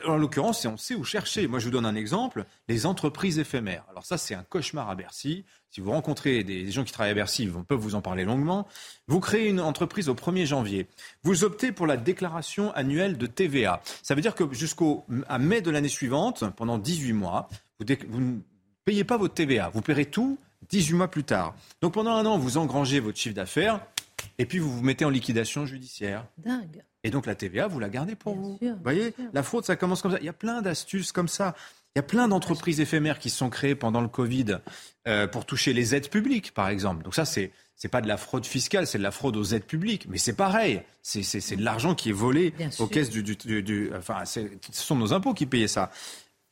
en l'occurrence, on sait où chercher. Moi, je vous donne un exemple les entreprises éphémères. Alors, ça, c'est un cauchemar à Bercy. Si vous rencontrez des, gens qui travaillent à Bercy, ils peuvent vous en parler longuement. Vous créez une entreprise au 1er janvier. Vous optez pour la déclaration annuelle de TVA. Ça veut dire que jusqu'au mai de l'année suivante, pendant 18 mois, vous, vous ne payez pas votre TVA. Vous paierez tout 18 mois plus tard. Donc pendant un an, vous engrangez votre chiffre d'affaires et puis vous vous mettez en liquidation judiciaire. Dingue. Et donc la TVA, vous la gardez pour vous. vous voyez, la fraude, ça commence comme ça. Il y a plein d'astuces comme ça. Il y a plein d'entreprises éphémères qui sont créées pendant le Covid euh, pour toucher les aides publiques, par exemple. Donc ça, c'est c'est pas de la fraude fiscale, c'est de la fraude aux aides publiques. Mais c'est pareil, c'est de l'argent qui est volé aux caisses du, du, du, Enfin, ce sont nos impôts qui payaient ça.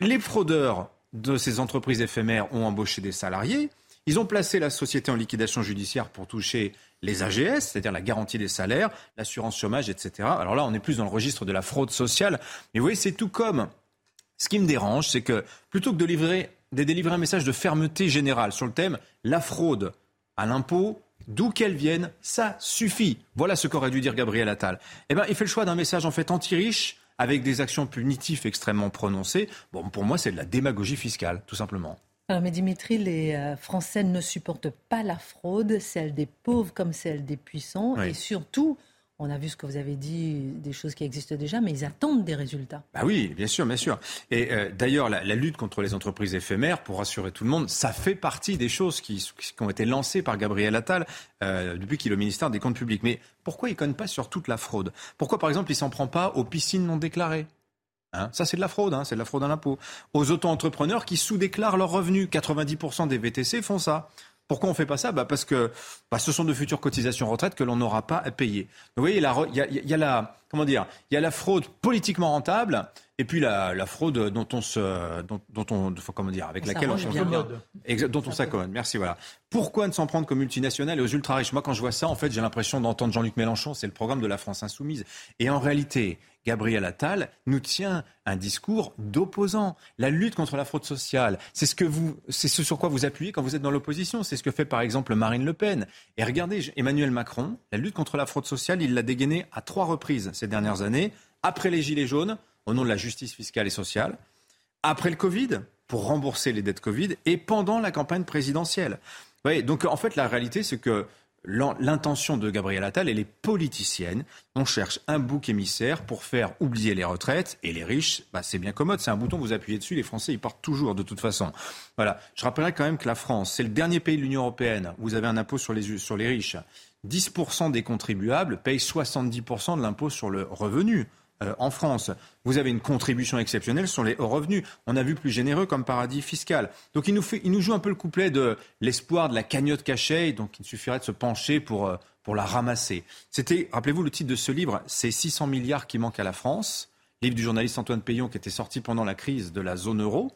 Les fraudeurs de ces entreprises éphémères ont embauché des salariés. Ils ont placé la société en liquidation judiciaire pour toucher les AGS, c'est-à-dire la garantie des salaires, l'assurance chômage, etc. Alors là, on est plus dans le registre de la fraude sociale. Mais vous voyez, c'est tout comme. Ce qui me dérange, c'est que plutôt que de, livrer, de délivrer un message de fermeté générale sur le thème la fraude à l'impôt, d'où qu'elle vienne, ça suffit. Voilà ce qu'aurait dû dire Gabriel Attal. Eh bien, il fait le choix d'un message en fait anti-riche avec des actions punitives extrêmement prononcées. Bon, pour moi, c'est de la démagogie fiscale, tout simplement. Alors, mais Dimitri, les euh, Français ne supportent pas la fraude, celle des pauvres comme celle des puissants. Et surtout, on a vu ce que vous avez dit, des choses qui existent déjà, mais ils attendent des résultats. Bah oui, bien sûr, bien sûr. Et euh, d'ailleurs, la, lutte contre les entreprises éphémères, pour rassurer tout le monde, ça fait partie des choses qui, ont été lancées par Gabriel Attal euh, depuis qu'il est au ministère des Comptes publics. Mais pourquoi il ne connaît pas sur toute la fraude? Pourquoi, par exemple, il s'en prend pas aux piscines non déclarées? Hein, ça, c'est de la fraude, hein, c'est de la fraude à l'impôt. Aux auto-entrepreneurs qui sous-déclarent leurs revenus. 90% des VTC font ça. Pourquoi on ne fait pas ça? Bah Parce que bah, ce sont de futures cotisations retraite que l'on n'aura pas à payer. vous voyez, il y a, la, comment dire, il y a la fraude politiquement rentable et puis la, fraude dont on se, dont, on, comment dire, avec laquelle on s'accommode. Dont on s'accommode. Merci, voilà. Pourquoi ne s'en prendre qu'aux multinationales et aux ultra riches Moi, quand je vois ça, en fait, j'ai l'impression d'entendre Jean-Luc Mélenchon. C'est le programme de la France insoumise. Et en réalité, Gabriel Attal nous tient un discours d'opposant. La lutte contre la fraude sociale, c'est ce vous, sur quoi vous appuyez quand vous êtes dans l'opposition. C'est ce que fait par exemple Marine Le Pen. Et regardez, Emmanuel Macron, la lutte contre la fraude sociale, il l'a dégainée à trois reprises ces dernières années. Après les gilets jaunes, au nom de la justice fiscale et sociale. Après le Covid, pour rembourser les dettes Covid. Et pendant la campagne présidentielle. Oui, donc en fait, la réalité, c'est que l'intention de Gabriel Attal, elle est politicienne. On cherche un bouc émissaire pour faire oublier les retraites et les riches. Bah, c'est bien commode, c'est un bouton, vous appuyez dessus, les Français, ils partent toujours de toute façon. Voilà. Je rappellerai quand même que la France, c'est le dernier pays de l'Union européenne vous avez un impôt sur les, sur les riches. 10% des contribuables payent 70% de l'impôt sur le revenu. Euh, en France. Vous avez une contribution exceptionnelle sur les hauts revenus. On a vu plus généreux comme paradis fiscal. Donc il nous, fait, il nous joue un peu le couplet de l'espoir de la cagnotte cachée, donc il suffirait de se pencher pour, euh, pour la ramasser. C'était, rappelez-vous, le titre de ce livre, c'est 600 milliards qui manquent à la France. Livre du journaliste Antoine Payon qui était sorti pendant la crise de la zone euro.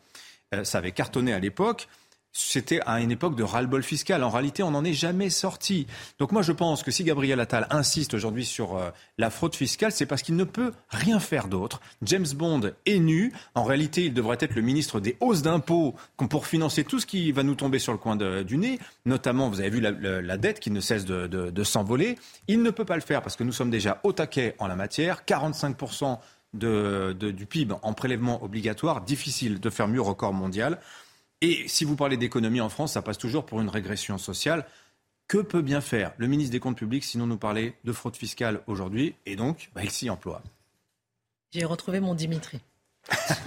Euh, ça avait cartonné à l'époque c'était à une époque de ras-le-bol fiscal. En réalité, on n'en est jamais sorti. Donc moi, je pense que si Gabriel Attal insiste aujourd'hui sur euh, la fraude fiscale, c'est parce qu'il ne peut rien faire d'autre. James Bond est nu. En réalité, il devrait être le ministre des hausses d'impôts pour financer tout ce qui va nous tomber sur le coin du nez. Notamment, vous avez vu la, dette qui ne cesse de, s'envoler. Il ne peut pas le faire parce que nous sommes déjà au taquet en la matière. 45% du PIB en prélèvement obligatoire. Difficile de faire mieux record mondial. Et si vous parlez d'économie en France, ça passe toujours pour une régression sociale. Que peut bien faire le ministre des Comptes publics sinon nous parler de fraude fiscale aujourd'hui Et donc, bah, il s'y emploie. J'ai retrouvé mon Dimitri.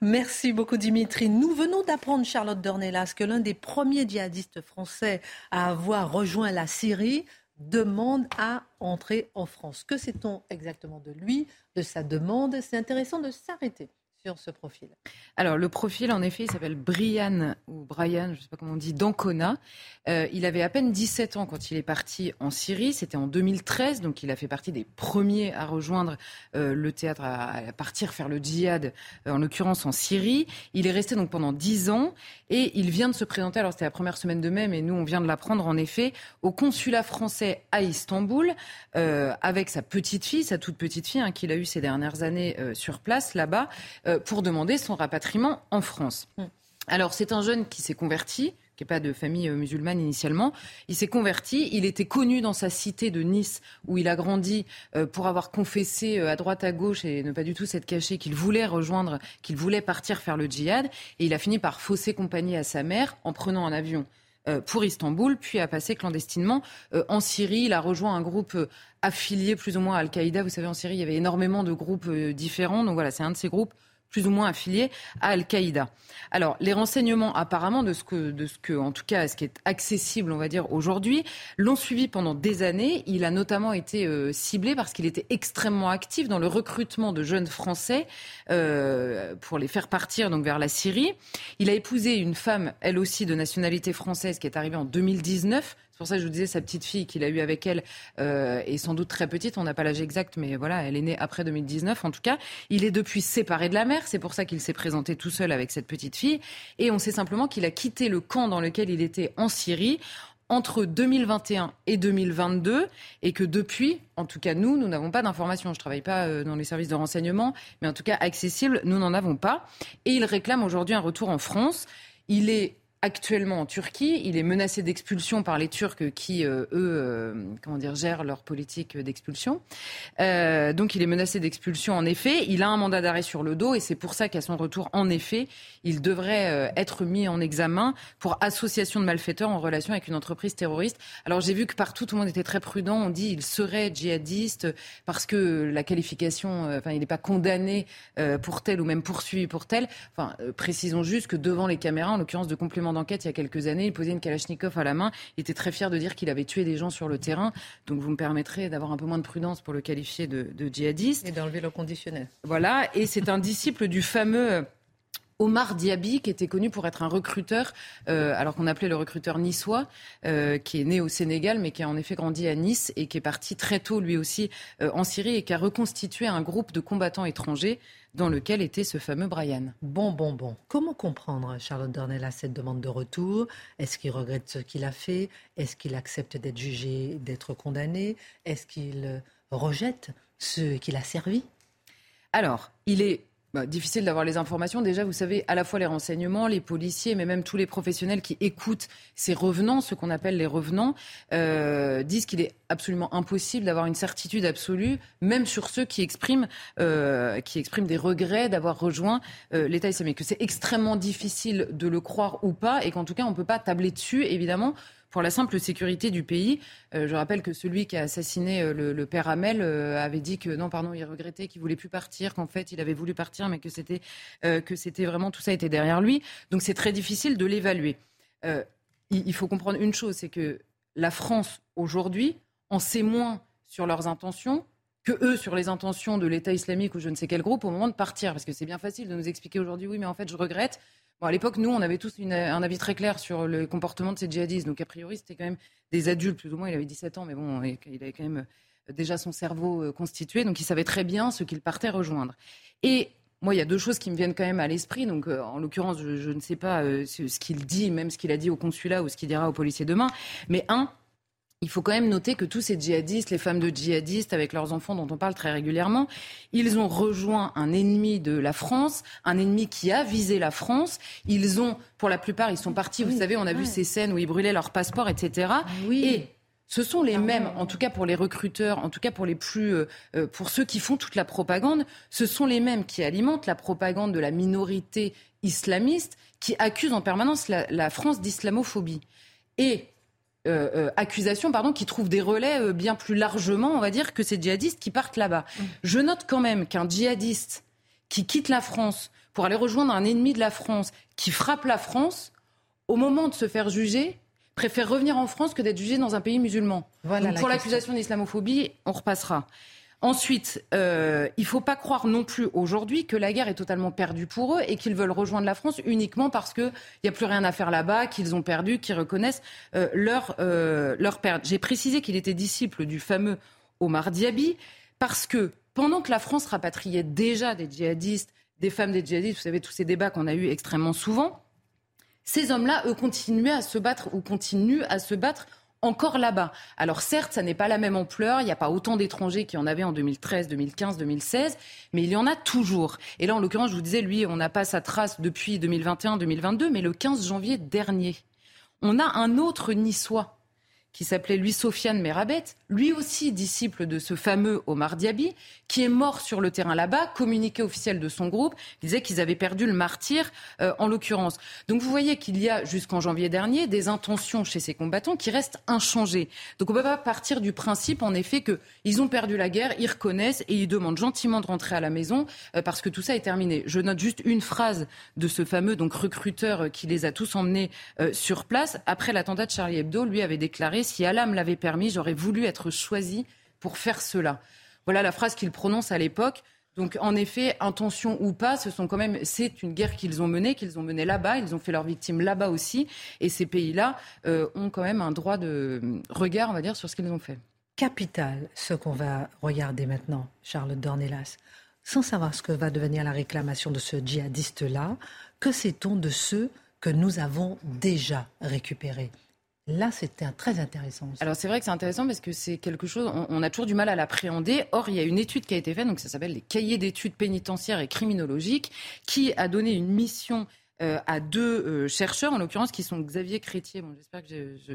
Merci beaucoup Dimitri. Nous venons d'apprendre, Charlotte Dornelas, que l'un des premiers djihadistes français à avoir rejoint la Syrie demande à entrer en France. Que sait-on exactement de lui, de sa demande? C'est intéressant de s'arrêter sur ce profil Alors, le profil, en effet, il s'appelle Brian, ou Brian, je ne sais pas comment on dit, d'Ancona. Euh, il avait à peine 17 ans quand il est parti en Syrie. C'était en 2013, donc il a fait partie des premiers à rejoindre euh, le théâtre, à, partir faire le djihad, euh, en l'occurrence en Syrie. Il est resté donc pendant 10 ans et il vient de se présenter, alors c'était la première semaine de mai, mais nous on vient de l'apprendre en effet, au consulat français à Istanbul, avec sa petite fille, sa toute petite fille, hein, qu'il a eue ces dernières années sur place là-bas. Euh, pour demander son rapatriement en France. Hmm. Alors c'est un jeune qui s'est converti, qui n'est pas de famille euh, musulmane initialement. Il s'est converti. Il était connu dans sa cité de Nice, où il a grandi, euh, pour avoir confessé à droite à gauche et ne pas du tout s'être caché qu'il voulait rejoindre, qu'il voulait partir faire le djihad. Et il a fini par fausser compagnie à sa mère en prenant un avion pour Istanbul, puis a passé clandestinement en Syrie. Il a rejoint un groupe affilié plus ou moins à Al-Qaïda. Vous savez, en Syrie, il y avait énormément de groupes différents. Donc voilà, c'est un de ces groupes plus ou moins affilié à Al-Qaïda. Alors, les renseignements, apparemment, de ce que, de ce que, en tout cas, ce qui est accessible, on va dire, aujourd'hui, l'ont suivi pendant des années. Il a notamment été euh, ciblé parce qu'il était extrêmement actif dans le recrutement de jeunes Français euh, pour les faire partir donc vers la Syrie. Il a épousé une femme, elle aussi, de nationalité française, qui est arrivée en 2019 pour ça que je vous disais, sa petite fille qu'il a eue avec elle euh, est sans doute très petite. On n'a pas l'âge exact, mais voilà, elle est née après 2019 en tout cas. Il est depuis séparé de la mère. C'est pour ça qu'il s'est présenté tout seul avec cette petite fille. Et on sait simplement qu'il a quitté le camp dans lequel il était en Syrie entre 2021 et 2022 et que depuis, en tout cas nous, nous n'avons pas d'informations. Je ne travaille pas euh, dans les services de renseignement, mais en tout cas accessible, nous n'en avons pas. Et il réclame aujourd'hui un retour en France. Il est actuellement en Turquie. Il est menacé d'expulsion par les Turcs qui, euh, eux, euh, comment dire, gèrent leur politique d'expulsion. Euh, donc il est menacé d'expulsion en effet. Il a un mandat d'arrêt sur le dos et c'est pour ça qu'à son retour, en effet, il devrait être mis en examen pour association de malfaiteurs en relation avec une entreprise terroriste. Alors j'ai vu que partout, tout le monde était très prudent. On dit il serait djihadiste parce que la qualification, enfin il n'est pas condamné pour tel ou même poursuivi pour tel. Enfin précisons juste que devant les caméras, en l'occurrence de complément d'enquête il y a quelques années. Il posait une Kalachnikov à la main. Il était très fier de dire qu'il avait tué des gens sur le terrain. Donc vous me permettrez d'avoir un peu moins de prudence pour le qualifier de, djihadiste. Et d'enlever le conditionnel. Voilà. Et c'est un disciple du fameux. Omar Diaby, qui était connu pour être un recruteur, euh, alors qu'on appelait le recruteur niçois, euh, qui est né au Sénégal, mais qui a en effet grandi à Nice et qui est parti très tôt lui aussi euh, en Syrie et qui a reconstitué un groupe de combattants étrangers dans lequel était ce fameux Brian. Bon, bon, bon. Comment comprendre, Charlotte Dornella, cette demande de retour? Est-ce qu'il regrette ce qu'il a fait? Est-ce qu'il accepte d'être jugé, d'être condamné? Est-ce qu'il rejette ce qu'il a servi? Alors, il est bah, difficile d'avoir les informations. Déjà, vous savez, à la fois les renseignements, les policiers, mais même tous les professionnels qui écoutent ces revenants, ce qu'on appelle les revenants, euh, disent qu'il est absolument impossible d'avoir une certitude absolue, même sur ceux qui expriment, euh, qui expriment des regrets d'avoir rejoint euh, l'État islamique. Que c'est extrêmement difficile de le croire ou pas, et qu'en tout cas, on ne peut pas tabler dessus, évidemment pour la simple sécurité du pays. Euh, je rappelle que celui qui a assassiné euh, le, père Hamel euh, avait dit que non, pardon, il regrettait qu'il voulait plus partir, qu'en fait il avait voulu partir, mais que c'était que c'était vraiment tout ça était derrière lui. Donc c'est très difficile de l'évaluer. Il, il faut comprendre une chose, c'est que la France aujourd'hui en sait moins sur leurs intentions que eux sur les intentions de l'État islamique ou je ne sais quel groupe au moment de partir. Parce que c'est bien facile de nous expliquer aujourd'hui, oui, mais en fait, je regrette à l'époque, nous, on avait tous un avis très clair sur le comportement de ces djihadistes. Donc, a priori, c'était quand même des adultes, plus ou moins. Il avait 17 ans, mais bon, il avait quand même euh, déjà son cerveau euh, constitué. Donc, il savait très bien ce qu'il partait rejoindre. Et moi, il y a deux choses qui me viennent quand même à l'esprit. Donc, euh, en l'occurrence, je, ne sais pas ce qu'il dit, même ce qu'il a dit au consulat ou ce qu'il dira aux policiers demain. Mais un, il faut quand même noter que tous ces djihadistes, les femmes de djihadistes avec leurs enfants dont on parle très régulièrement, ils ont rejoint un ennemi de la France, un ennemi qui a visé la France. Ils ont, pour la plupart, ils sont partis, vous savez, on a vu ces scènes où ils brûlaient leur passeport, etc. Oui. Et ce sont les mêmes, en tout cas pour les recruteurs, en tout cas pour les plus, euh, euh, pour ceux qui font toute la propagande, ce sont les mêmes qui alimentent la propagande de la minorité islamiste, qui accusent en permanence la, la France d'islamophobie. Et euh, euh, accusations pardon, qui trouvent des relais euh, bien plus largement, on va dire, que ces djihadistes qui partent là-bas. Mm. Je note quand même qu'un djihadiste qui quitte la France pour aller rejoindre un ennemi de la France, qui frappe la France, au moment de se faire juger, préfère revenir en France que d'être jugé dans un pays musulman. Voilà pour l'accusation d'islamophobie, on repassera. Ensuite, euh, il ne faut pas croire non plus aujourd'hui que la guerre est totalement perdue pour eux et qu'ils veulent rejoindre la France uniquement parce qu'il n'y a plus rien à faire là-bas, qu'ils ont perdu, qu'ils reconnaissent euh, leur, euh, leur perte. J'ai précisé qu'il était disciple du fameux Omar Diaby parce que pendant que la France rapatriait déjà des djihadistes, des femmes des djihadistes, vous savez tous ces débats qu'on a eus extrêmement souvent, ces hommes-là, eux, continuaient à se battre ou continuent à se battre encore là-bas. Alors certes, ça n'est pas la même ampleur, il n'y a pas autant d'étrangers qu'il y en avait en 2013, 2015, 2016, mais il y en a toujours. Et là, en l'occurrence, je vous disais, lui, on n'a pas sa trace depuis 2021, 2022, mais le 15 janvier dernier, On a un autre niçois qui s'appelait lui Sofiane Merabet, lui aussi disciple de ce fameux Omar Diaby, qui est mort sur le terrain là-bas, communiqué officiel de son groupe, disait qu'ils avaient perdu le martyr euh, en l'occurrence. Donc vous voyez qu'il y a jusqu'en janvier dernier des intentions chez ces combattants qui restent inchangées. Donc on ne peut pas partir du principe en effet qu'ils ont perdu la guerre, ils reconnaissent et ils demandent gentiment de rentrer à la maison euh, parce que tout ça est terminé. Je note juste une phrase de ce fameux donc recruteur euh, qui les a tous emmenés sur place. Après l'attentat de Charlie Hebdo, lui avait déclaré si Allah me l'avait permis, j'aurais voulu être choisi pour faire cela. Voilà la phrase qu'il prononce à l'époque. Donc, en effet, intention ou pas, ce sont quand même, c'est une guerre qu'ils ont menée, qu'ils ont menée là-bas, ils ont fait leurs victimes là-bas aussi, et ces pays-là euh, ont quand même un droit de regard, on va dire, sur ce qu'ils ont fait. Capital, ce qu'on va regarder maintenant, Charlotte Dornelas, sans savoir ce que va devenir la réclamation de ce djihadiste-là, que sait-on de ceux que nous avons déjà récupérés? Là, c'était très intéressant. Alors c'est vrai que c'est intéressant parce que c'est quelque chose, on, a toujours du mal à l'appréhender. Or, il y a une étude qui a été faite, donc ça s'appelle les cahiers d'études pénitentiaires et criminologiques, qui a donné une mission euh, à deux euh, chercheurs, en l'occurrence, qui sont Xavier Crétier, bon, j'espère que je,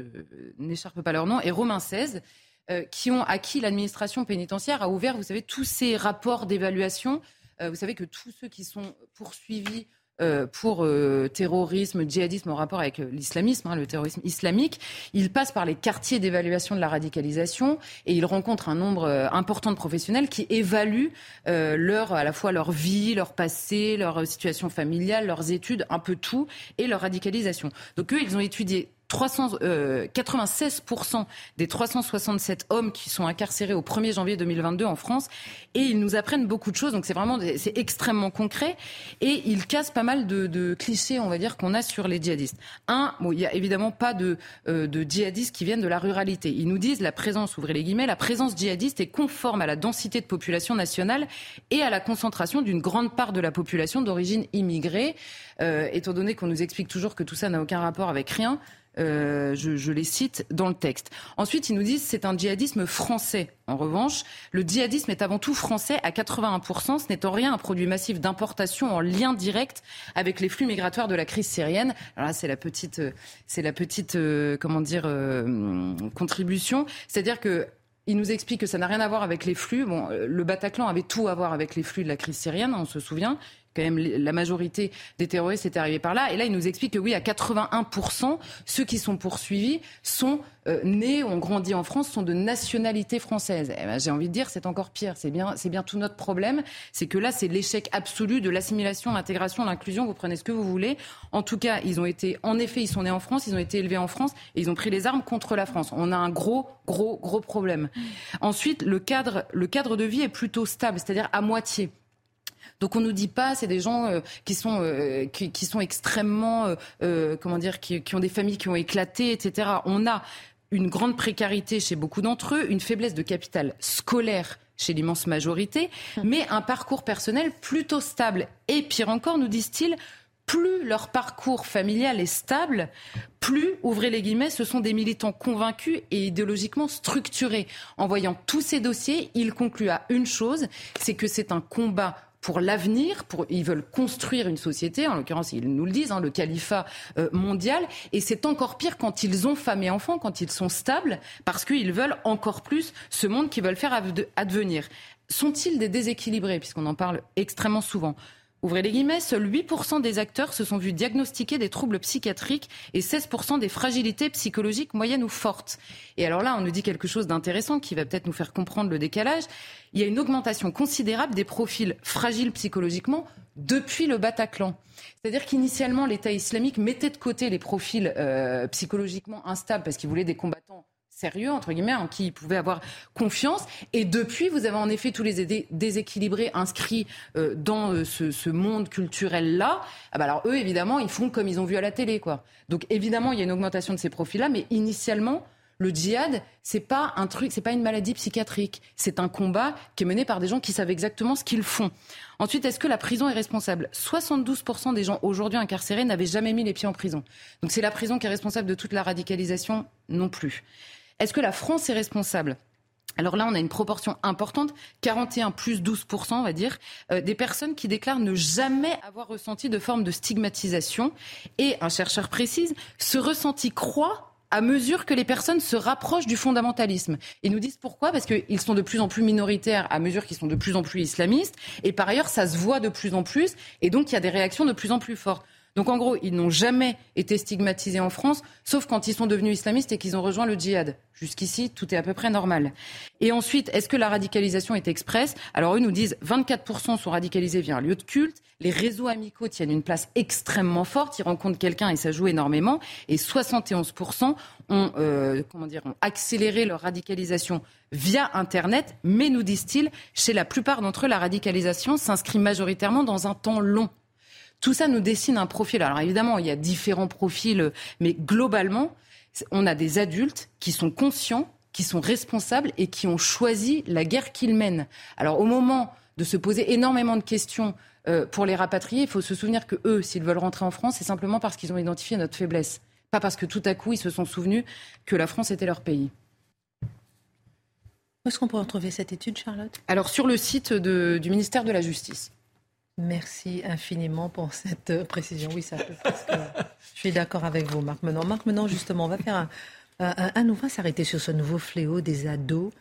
n'écharpe pas leur nom, et Romain 16, euh, qui ont acquis l'administration pénitentiaire, a ouvert, vous savez, tous ces rapports d'évaluation. vous savez que tous ceux qui sont poursuivis euh, pour euh, terrorisme, djihadisme en rapport avec euh, l'islamisme, hein, le terrorisme islamique. Ils passent par les quartiers d'évaluation de la radicalisation et ils rencontrent un nombre important de professionnels qui évaluent leur, à la fois leur vie, leur passé, leur situation familiale, leurs études, un peu tout, et leur radicalisation. Donc eux, ils ont étudié 300, 96% euh, des 367 hommes qui sont incarcérés au 1er janvier 2022 en France et ils nous apprennent beaucoup de choses donc c'est vraiment c'est extrêmement concret et ils cassent pas mal de, clichés on va dire qu'on a sur les djihadistes. Un, bon, il y a évidemment pas de, euh, de djihadistes qui viennent de la ruralité. Ils nous disent la présence, ouvrez les guillemets, la présence djihadiste est conforme à la densité de population nationale et à la concentration d'une grande part de la population d'origine immigrée. Euh, étant donné qu'on nous explique toujours que tout ça n'a aucun rapport avec rien, euh, je, les cite dans le texte. Ensuite, ils nous disent c'est un djihadisme français. En revanche, le djihadisme est avant tout français à 81%. Ce n'est en rien un produit massif d'importation en lien direct avec les flux migratoires de la crise syrienne. Alors là, c'est la petite, c'est la petite, euh, comment dire, euh, contribution. C'est-à-dire que nous explique que ça n'a rien à voir avec les flux. Bon, le Bataclan avait tout à voir avec les flux de la crise syrienne, on se souvient quand même la majorité des terroristes est arrivée par là. Et là, il nous explique que oui, à 81%, ceux qui sont poursuivis sont euh, nés, ont grandi en France, sont de nationalité française. Eh ben, j'ai envie de dire, c'est encore pire. C'est bien, c'est bien tout notre problème. C'est que là, c'est l'échec absolu de l'assimilation, l'intégration, l'inclusion. Vous prenez ce que vous voulez. En tout cas, ils ont été, en effet, ils sont nés en France, ils ont été élevés en France et ils ont pris les armes contre la France. On a un gros, gros, gros problème. Ensuite, le cadre, le cadre de vie est plutôt stable, c'est-à-dire à moitié. Donc on nous dit pas, c'est des gens euh, qui sont euh, qui, sont extrêmement euh, comment dire, qui, qui ont des familles qui ont éclaté, etc. On a une grande précarité chez beaucoup d'entre eux, une faiblesse de capital scolaire chez l'immense majorité, mais un parcours personnel plutôt stable. Et pire encore, nous disent-ils, plus leur parcours familial est stable, plus, ouvrez les guillemets, ce sont des militants convaincus et idéologiquement structurés. En voyant tous ces dossiers, ils concluent à une chose, c'est que c'est un combat pour l'avenir, ils veulent construire une société, en l'occurrence ils nous le disent, hein, le califat euh, mondial, et c'est encore pire quand ils ont femmes et enfants, quand ils sont stables, parce qu'ils veulent encore plus ce monde qu'ils veulent faire advenir. Sont-ils des déséquilibrés, puisqu'on en parle extrêmement souvent Ouvrez les guillemets, seuls 8% des acteurs se sont vus diagnostiquer des troubles psychiatriques et 16% des fragilités psychologiques moyennes ou fortes. Et alors là, on nous dit quelque chose d'intéressant qui va peut-être nous faire comprendre le décalage. Il y a une augmentation considérable des profils fragiles psychologiquement depuis le Bataclan. C'est-à-dire qu'initialement, l'État islamique mettait de côté les profils euh, psychologiquement instables parce qu'il voulait des combattants sérieux, entre guillemets, en qui ils pouvaient avoir confiance. Et depuis, vous avez en effet tous les déséquilibrés inscrits euh, dans euh, ce, monde culturel-là. Ah bah alors eux, évidemment, ils font comme ils ont vu à la télé. quoi. Donc évidemment, il y a une augmentation de ces profils-là, mais initialement, le djihad, c'est pas un truc, c'est pas une maladie psychiatrique. C'est un combat qui est mené par des gens qui savent exactement ce qu'ils font. Ensuite, est-ce que la prison est responsable? 72% des gens aujourd'hui incarcérés n'avaient jamais mis les pieds en prison. Donc c'est la prison qui est responsable de toute la radicalisation Non plus. Est-ce que la France est responsable? Alors là, on a une proportion importante, 41 plus 12%, on va dire, euh, des personnes qui déclarent ne jamais avoir ressenti de forme de stigmatisation. Et un chercheur précise, ce ressenti croît à mesure que les personnes se rapprochent du fondamentalisme. Ils nous disent pourquoi? Parce qu'ils sont de plus en plus minoritaires à mesure qu'ils sont de plus en plus islamistes. Et par ailleurs, ça se voit de plus en plus. Et donc, il y a des réactions de plus en plus fortes. Donc en gros, ils n'ont jamais été stigmatisés en France, sauf quand ils sont devenus islamistes et qu'ils ont rejoint le djihad. Jusqu'ici, tout est à peu près normal. Et ensuite, est-ce que la radicalisation est expresse? Alors eux nous disent 24% sont radicalisés via un lieu de culte. Les réseaux amicaux tiennent une place extrêmement forte. Ils rencontrent quelqu'un et ça joue énormément. Et 71% ont, euh, comment dire, ont accéléré leur radicalisation via Internet. Mais nous disent-ils, chez la plupart d'entre eux, la radicalisation s'inscrit majoritairement dans un temps long. Tout ça nous dessine un profil. Alors évidemment, il y a différents profils, mais globalement, on a des adultes qui sont conscients, qui sont responsables et qui ont choisi la guerre qu'ils mènent. Alors au moment de se poser énormément de questions euh, pour les rapatrier, il faut se souvenir que eux, s'ils veulent rentrer en France, c'est simplement parce qu'ils ont identifié notre faiblesse, pas parce que tout à coup ils se sont souvenus que la France était leur pays. Où est-ce qu'on peut retrouver cette étude, Charlotte? Alors sur le site du ministère de la Justice. Merci infiniment pour cette euh, précision. Oui, ça peut je suis d'accord avec vous, Marc Menon. Marc Menon, justement, on va faire un, un, s'arrêter sur ce nouveau fléau des ados.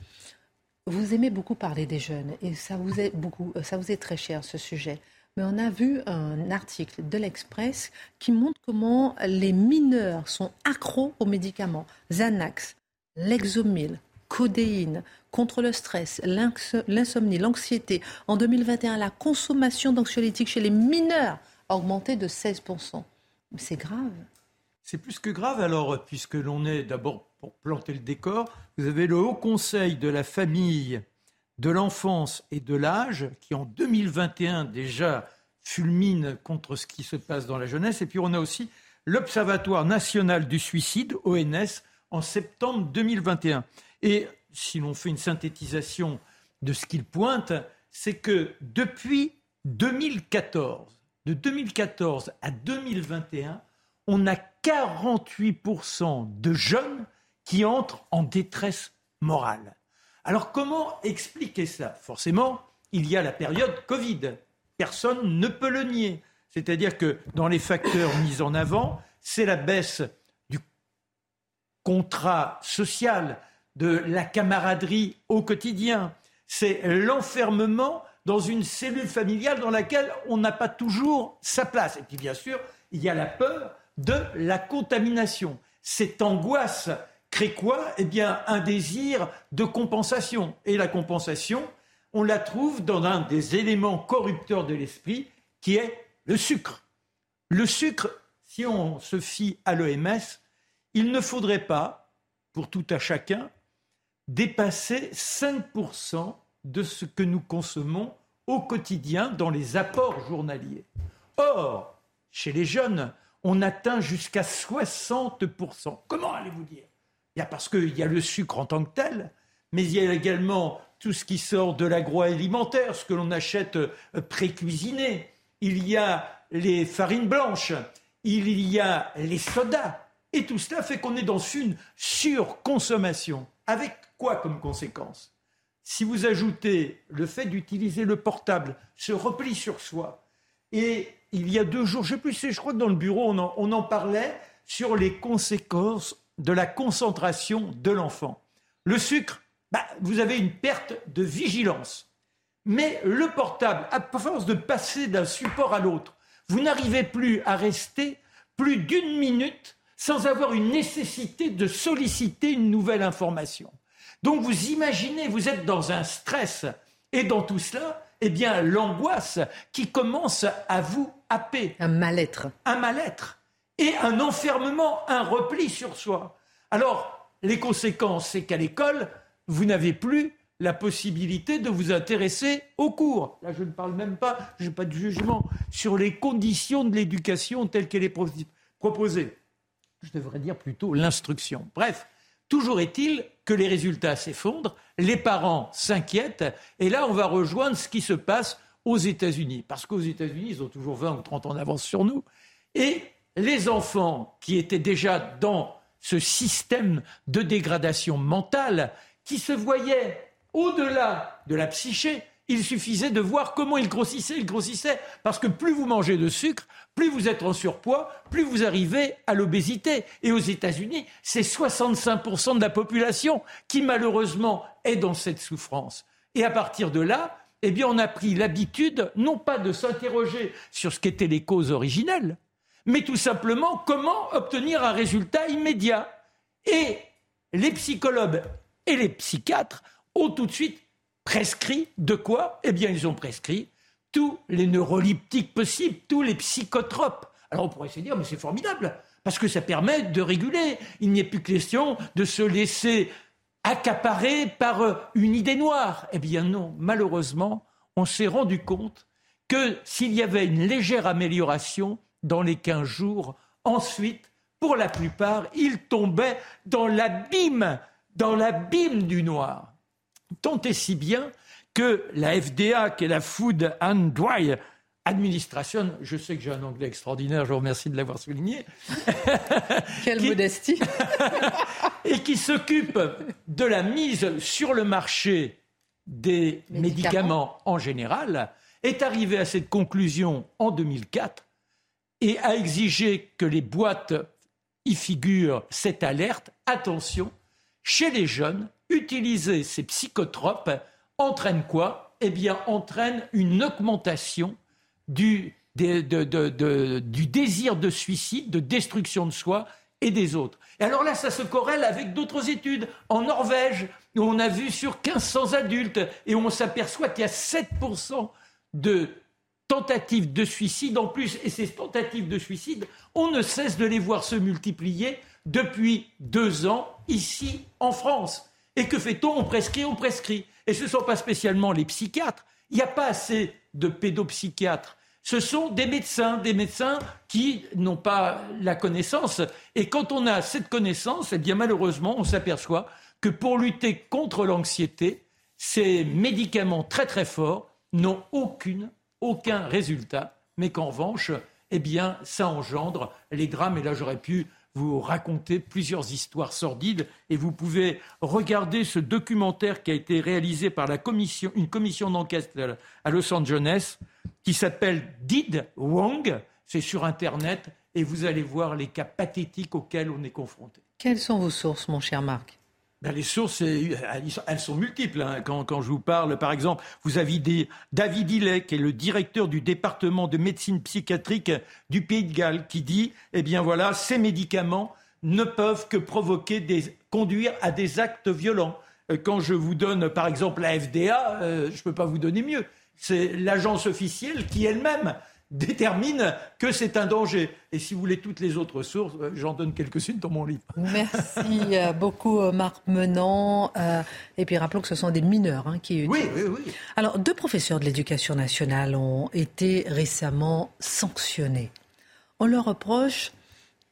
Vous aimez beaucoup parler des jeunes et ça vous est beaucoup, euh, ça vous est très cher ce sujet. Mais on a vu un article de l'Express qui montre comment les mineurs sont accros aux médicaments. Xanax, Lexomil, codéine, contre le stress, l'insomnie, l'anxiété. En 2021, la consommation d'anxiolytiques chez les mineurs a augmenté de 16%. C'est grave. C'est plus que grave alors, puisque l'on est d'abord, pour planter le décor, vous avez le Haut Conseil de la famille, de l'enfance et de l'âge, qui en 2021 déjà fulmine contre ce qui se passe dans la jeunesse. Et puis on a aussi l'Observatoire national du suicide, ONS, en septembre 2021. Et si l'on fait une synthétisation de ce qu'il pointe, c'est que depuis 2014, de 2014 à 2021, on a 48% de jeunes qui entrent en détresse morale. Alors comment expliquer ça Forcément, il y a la période Covid. Personne ne peut le nier. C'est-à-dire que dans les facteurs mis en avant, c'est la baisse du contrat social, de la camaraderie au quotidien. C'est l'enfermement dans une cellule familiale dans laquelle on n'a pas toujours sa place. Et puis bien sûr, il y a la peur de la contamination. Cette angoisse crée quoi? Eh bien, un désir de compensation. Et la compensation, on la trouve dans un des éléments corrupteurs de l'esprit, qui est le sucre. Le sucre, si on se fie à l'OMS, il ne faudrait pas, pour tout à chacun, dépasser 5% de ce que nous consommons au quotidien dans les apports journaliers. Or, chez les jeunes, on atteint jusqu'à 60%. Comment allez-vous dire? Il y a parce qu'il y a le sucre en tant que tel, mais il y a également tout ce qui sort de l'agroalimentaire, ce que l'on achète euh, pré-cuisiné. Il y a les farines blanches, il y a les sodas. Et tout cela fait qu'on est dans une surconsommation. Avec quoi comme conséquence Si vous ajoutez le fait d'utiliser le portable, ce repli sur soi, et il y a deux jours, je ne sais plus, je crois que dans le bureau, on en, parlait sur les conséquences de la concentration de l'enfant. Le sucre, bah, vous avez une perte de vigilance. Mais le portable, à force de passer d'un support à l'autre, vous n'arrivez plus à rester plus d'une minute sans avoir une nécessité de solliciter une nouvelle information. Donc vous imaginez, vous êtes dans un stress et dans tout cela, eh bien l'angoisse qui commence à vous happer. Un mal-être. Un mal-être. Et un enfermement, un repli sur soi. Alors, les conséquences, c'est qu'à l'école, vous n'avez plus la possibilité de vous intéresser aux cours. Là, je ne parle même pas, je n'ai pas de jugement sur les conditions de l'éducation telle qu'elle est proposée. Je devrais dire plutôt l'instruction. Bref, Toujours est-il que les résultats s'effondrent, les parents s'inquiètent, et là, on va rejoindre ce qui se passe aux États-Unis. Parce qu'aux États-Unis, ils ont toujours 20 ou 30 ans d'avance sur nous. Et les enfants qui étaient déjà dans ce système de dégradation mentale, qui se voyait au-delà de la psyché. Il suffisait de voir comment il grossissait. Il grossissait parce que plus vous mangez de sucre, plus vous êtes en surpoids, plus vous arrivez à l'obésité. Et aux États-Unis, c'est 65% de la population qui malheureusement est dans cette souffrance. Et à partir de là, eh bien, on a pris l'habitude non pas de s'interroger sur ce qu'étaient les causes originelles, mais tout simplement comment obtenir un résultat immédiat. Et les psychologues et les psychiatres ont tout de suite prescrit de quoi Eh bien, ils ont prescrit tous les neuroleptiques possibles, tous les psychotropes. Alors on pourrait se dire, mais c'est formidable, parce que ça permet de réguler. Il n'y a plus question de se laisser accaparer par euh, une idée noire. Eh bien non, malheureusement, on s'est rendu compte que s'il y avait une légère amélioration dans les 15 jours, ensuite, pour la plupart, ils tombaient dans l'abîme, dans l'abîme du noir. Tant et si bien que la FDA, qui est la Food and Dry Administration, je sais que j'ai un anglais extraordinaire, je vous remercie de l'avoir souligné. Quelle modestie Et qui s'occupe de la mise sur le marché des médicaments. en général, est arrivé à cette conclusion en 2004 et a exigé que les boîtes y figurent cette alerte. Attention, chez les jeunes, utiliser ces psychotropes entraîne quoi? Eh bien, entraîne une augmentation du, désir de suicide, de destruction de soi et des autres. Et alors là, ça se corrèle avec d'autres études. En Norvège, où on a vu sur 1500 adultes, et on s'aperçoit qu'il y a 7% de tentatives de suicide en plus. Et ces tentatives de suicide, on ne cesse de les voir se multiplier depuis deux ans ici en France. Et que fait-on On prescrit, on prescrit? Et ce ne sont pas spécialement les psychiatres. Il n'y a pas assez de pédopsychiatres. Ce sont des médecins, des médecins qui n'ont pas la connaissance. Et quand on a cette connaissance, eh bien malheureusement, on s'aperçoit que pour lutter contre l'anxiété, ces médicaments très très forts n'ont aucune, aucun résultat, mais qu'en revanche, eh bien, ça engendre les drames. Et là, j'aurais pu vous raconter plusieurs histoires sordides et vous pouvez regarder ce documentaire qui a été réalisé par une commission d'enquête à Los Angeles qui s'appelle Did Wrong. C'est sur Internet et vous allez voir les cas pathétiques auxquels on est confronté. Quelles sont vos sources, mon cher Marc? Ben, les sources, elles sont multiples. Hein. Quand, je vous parle, par exemple, vous avez David Hillet, qui est le directeur du département de médecine psychiatrique du Pays de Galles, qui dit, eh bien voilà, ces médicaments ne peuvent que provoquer des, conduire à des actes violents. Euh, quand je vous donne, par exemple, la FDA, euh, je ne peux pas vous donner mieux. C'est l'agence officielle qui elle-même détermine que c'est un danger. Et si vous voulez toutes les autres sources, euh, j'en donne quelques-unes dans mon livre. Merci euh, beaucoup euh, Marc Menant. et puis rappelons que ce sont des mineurs hein, qui Oui, oui, oui. Alors, deux professeurs de l'éducation nationale ont été récemment sanctionnés. On leur reproche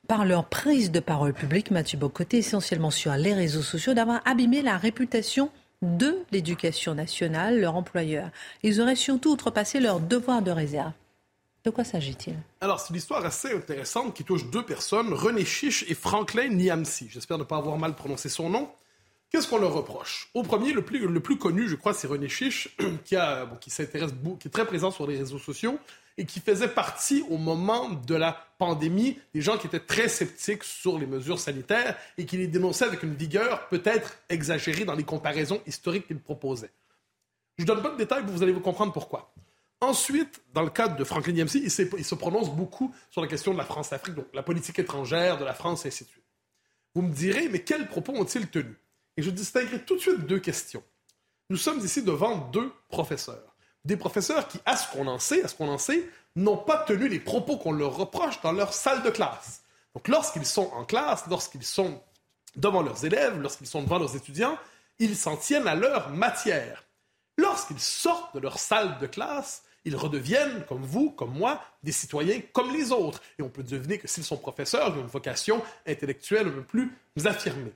par leur prise de parole publique, Mathieu Bocoté, essentiellement sur les réseaux sociaux, d'avoir abîmé la réputation de l'éducation nationale, leur employeur. Ils auraient surtout outrepassé leur devoir de réserve. De quoi s'agit-il? Alors, c'est une histoire assez intéressante qui touche deux personnes, René Chiche et Franklin Niamsi. J'espère ne pas avoir mal prononcé son nom. Qu'est-ce qu'on leur reproche? Au premier, le plus, connu, je crois, c'est René Chiche, qui, a, qui s'intéresse, qui est très présent sur les réseaux sociaux et qui faisait partie au moment de la pandémie des gens qui étaient très sceptiques sur les mesures sanitaires et qui les dénonçaient avec une vigueur peut-être exagérée dans les comparaisons historiques qu'il proposait. Je ne donne pas de détails, vous allez vous comprendre pourquoi. Ensuite, dans le cadre de Franklin Dempsey, il, se prononce beaucoup sur la question de la France-Afrique, donc la politique étrangère de la France, et ainsi de suite. Vous me direz, mais quels propos ont-ils tenus? Et je distinguerai tout de suite deux questions. Nous sommes ici devant deux professeurs. Des professeurs qui, à ce qu'on en sait, à ce qu'on en sait, n'ont pas tenu les propos qu'on leur reproche dans leur salle de classe. Donc lorsqu'ils sont en classe, lorsqu'ils sont devant leurs élèves, lorsqu'ils sont devant leurs étudiants, ils s'en tiennent à leur matière. Lorsqu'ils sortent de leur salle de classe, ils redeviennent, comme vous, comme moi, des citoyens comme les autres. Et on peut deviner que s'ils sont professeurs, ils ont une vocation intellectuelle un peu plus affirmée.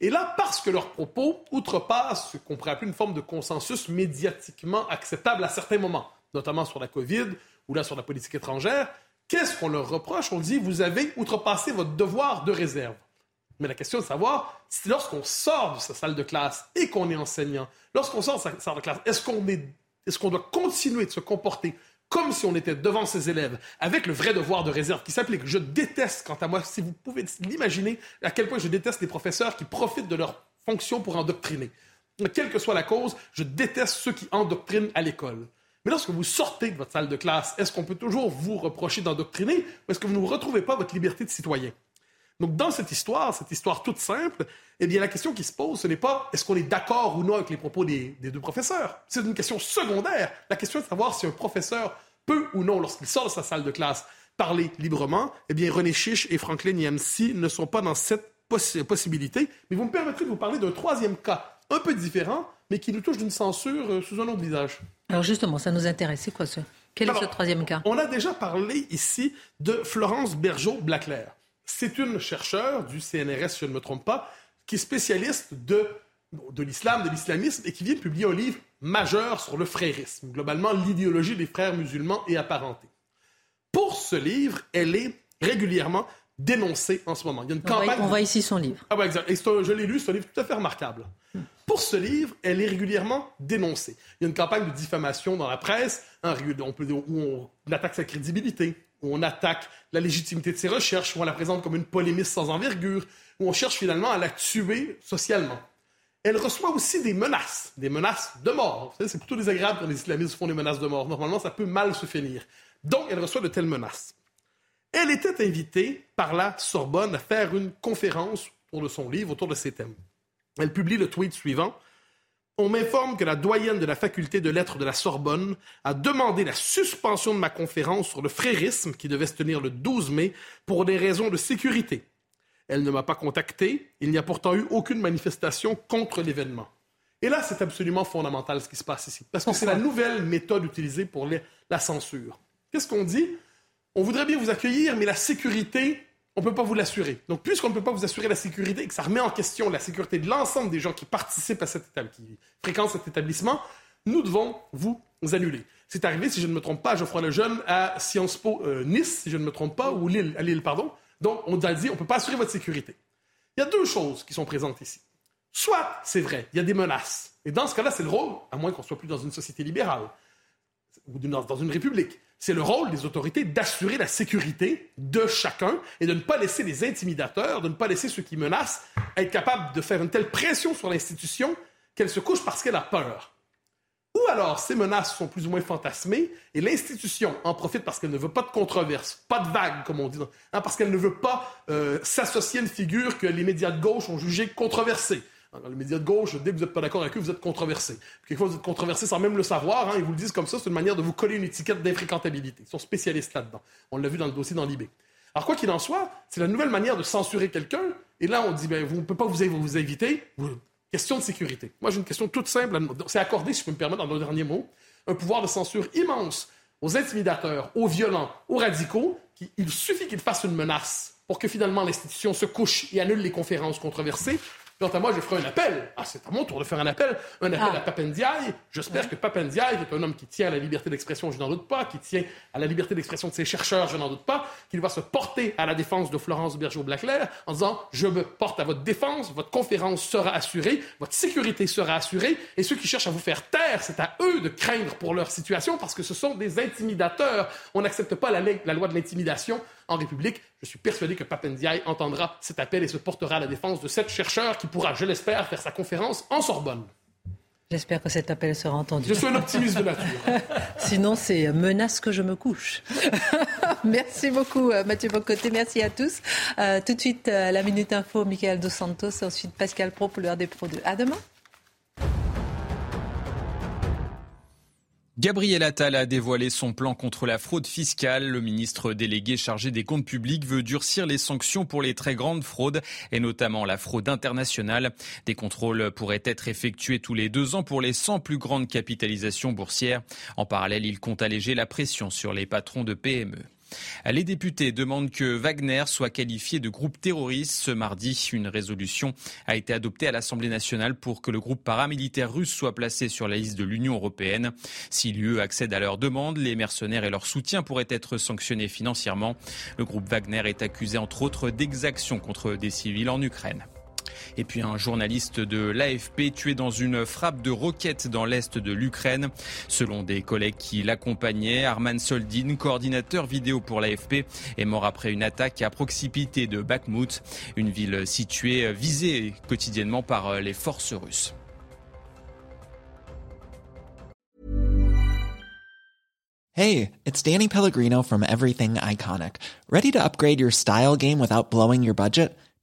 Et là, parce que leurs propos outrepassent ce qu'on pourrait appeler une forme de consensus médiatiquement acceptable à certains moments, notamment sur la COVID ou là sur la politique étrangère, qu'est-ce qu'on leur reproche? On dit, vous avez outrepassé votre devoir de réserve. Mais la question est de savoir, si lorsqu'on sort de sa salle de classe et qu'on est enseignant, lorsqu'on sort de sa salle de classe, est-ce qu'on est, est-ce qu'on doit continuer de se comporter comme si on était devant ses élèves, avec le vrai devoir de réserve qui s'applique? Je déteste, quant à moi, si vous pouvez l'imaginer, à quel point je déteste les professeurs qui profitent de leur fonction pour endoctriner. Quelle que soit la cause, je déteste ceux qui endoctrinent à l'école. Mais lorsque vous sortez de votre salle de classe, est-ce qu'on peut toujours vous reprocher d'endoctriner ou est-ce que vous ne retrouvez pas votre liberté de citoyen? Donc, dans cette histoire, cette histoire toute simple, eh bien, la question qui se pose, ce n'est pas est-ce qu'on est, d'accord ou non avec les propos des, deux professeurs. C'est une question secondaire. La question est de savoir si un professeur peut ou non, lorsqu'il sort de sa salle de classe, parler librement. Eh bien, René Chiche et Franklin Yamsi ne sont pas dans cette possibilité. Mais vous me permettrez de vous parler d'un troisième cas, un peu différent, mais qui nous touche d'une censure euh, sous un autre visage. Alors justement, ça nous intéresse. C'est quoi ce Quel est ce troisième cas? On a déjà parlé ici de Florence Bergeau-Blaclair. C'est une chercheure du CNRS, si je ne me trompe pas, qui est spécialiste de, de l'islam, de l'islamisme, et qui vient de publier un livre majeur sur le frérisme, globalement l'idéologie des frères musulmans et apparentés. Pour ce livre, elle est régulièrement dénoncée en ce moment. Il y a une on, campagne... voit, on voit ici son livre. Ah ouais, exact. Et je l'ai lu, c'est un livre tout à fait remarquable. Pour ce livre, elle est régulièrement dénoncée. Il y a une campagne de diffamation dans la presse, hein, on peut, où on attaque sa crédibilité, où on attaque la légitimité de ses recherches, où on la présente comme une polémiste sans envergure, où on cherche finalement à la tuer socialement. Elle reçoit aussi des menaces, des menaces de mort. C'est plutôt désagréable quand les islamistes font des menaces de mort. Normalement, ça peut mal se finir. Donc, elle reçoit de telles menaces. Elle était invitée par la Sorbonne à faire une conférence autour de son livre, autour de ses thèmes. Elle publie le tweet suivant. On m'informe que la doyenne de la faculté de lettres de la Sorbonne a demandé la suspension de ma conférence sur le frérisme qui devait se tenir le 12 mai pour des raisons de sécurité. Elle ne m'a pas contacté. Il n'y a pourtant eu aucune manifestation contre l'événement. Et là, c'est absolument fondamental ce qui se passe ici, parce que c'est la nouvelle méthode utilisée pour la censure. Qu'est-ce qu'on dit? On voudrait bien vous accueillir, mais la sécurité on ne peut pas vous l'assurer. Donc, puisqu'on ne peut pas vous assurer la sécurité et que ça remet en question la sécurité de l'ensemble des gens qui participent à cet établissement, qui fréquentent cet établissement, nous devons vous annuler. C'est arrivé, si je ne me trompe pas, à Geoffroy Lejeune à Sciences Po euh, Nice, si je ne me trompe pas, ou à Lille, pardon. Donc, on a dit, on ne peut pas assurer votre sécurité. Il y a deux choses qui sont présentes ici. Soit, c'est vrai, il y a des menaces. Et dans ce cas-là, c'est le rôle, à moins qu'on soit plus dans une société libérale ou dans une république. C'est le rôle des autorités d'assurer la sécurité de chacun et de ne pas laisser les intimidateurs, de ne pas laisser ceux qui menacent être capables de faire une telle pression sur l'institution qu'elle se couche parce qu'elle a peur. Ou alors ces menaces sont plus ou moins fantasmées et l'institution en profite parce qu'elle ne veut pas de controverse, pas de vague comme on dit, hein, parce qu'elle ne veut pas euh, s'associer à une figure que les médias de gauche ont jugée controversée. Dans les médias de gauche, dès que vous n'êtes pas d'accord avec eux, vous êtes controversé. Quelquefois, vous êtes controversé sans même le savoir. Hein, ils vous le disent comme ça. C'est une manière de vous coller une étiquette d'infréquentabilité. Ils sont spécialistes là-dedans. On l'a vu dans le dossier dans l'IB. Alors, quoi qu'il en soit, c'est la nouvelle manière de censurer quelqu'un. Et là, on dit, ben, vous ne pouvez pas vous, vous inviter. Question de sécurité. Moi, j'ai une question toute simple. C'est accordé, si je peux me permettre, dans le dernier mot, un pouvoir de censure immense aux intimidateurs, aux violents, aux radicaux. il suffit qu'ils fassent une menace pour que finalement l'institution se couche et annule les conférences controversées. Quant à moi, je ferai un appel. Ah, c'est à mon tour de faire un appel. Un appel ah. à Papendiaï. J'espère que Papendiaï, qui est un homme qui tient à la liberté d'expression, je n'en doute pas, qui tient à la liberté d'expression de ses chercheurs, je n'en doute pas, qu'il va se porter à la défense de Florence Bergeau-Blaclair en disant Je me porte à votre défense, votre conférence sera assurée, votre sécurité sera assurée, et ceux qui cherchent à vous faire taire, c'est à eux de craindre pour leur situation parce que ce sont des intimidateurs. On n'accepte pas la, la loi de l'intimidation en République. Je suis persuadé que Papendiaï entendra cet appel et se portera à la défense de cet chercheur qui pourra, je l'espère, faire sa conférence en Sorbonne. J'espère que cet appel sera entendu. Je suis un optimiste de nature. Sinon, c'est menace que je me couche. Merci beaucoup, euh, Mathieu Bocoté. Merci à tous. Euh, tout de suite, euh, la Minute Info, Michael Dos Santos. Ensuite, Pascal Pro pour l'heure des Pro 2. À demain. Gabriel Attal a dévoilé son plan contre la fraude fiscale. Le ministre délégué chargé des comptes publics veut durcir les sanctions pour les très grandes fraudes et notamment la fraude internationale. Des contrôles pourraient être effectués tous les deux ans pour les 100 plus grandes capitalisations boursières. En parallèle, il compte alléger la pression sur les patrons de PME. Les députés demandent que Wagner soit qualifié de groupe terroriste. Ce mardi, une résolution a été adoptée à l'Assemblée nationale pour que le groupe paramilitaire russe soit placé sur la liste de l'Union européenne. Si l'UE accède à leur demande, les mercenaires et leur soutien pourraient être sanctionnés financièrement. Le groupe Wagner est accusé entre autres d'exactions contre des civils en Ukraine. Et puis un journaliste de l'AFP tué dans une frappe de roquette dans l'est de l'Ukraine. Selon des collègues qui l'accompagnaient, Arman Soldin, coordinateur vidéo pour l'AFP, est mort après une attaque à proximité de Bakhmut, une ville située visée quotidiennement par les forces russes. Hey, it's Danny Pellegrino from Everything Iconic. Ready to upgrade your style game without blowing your budget?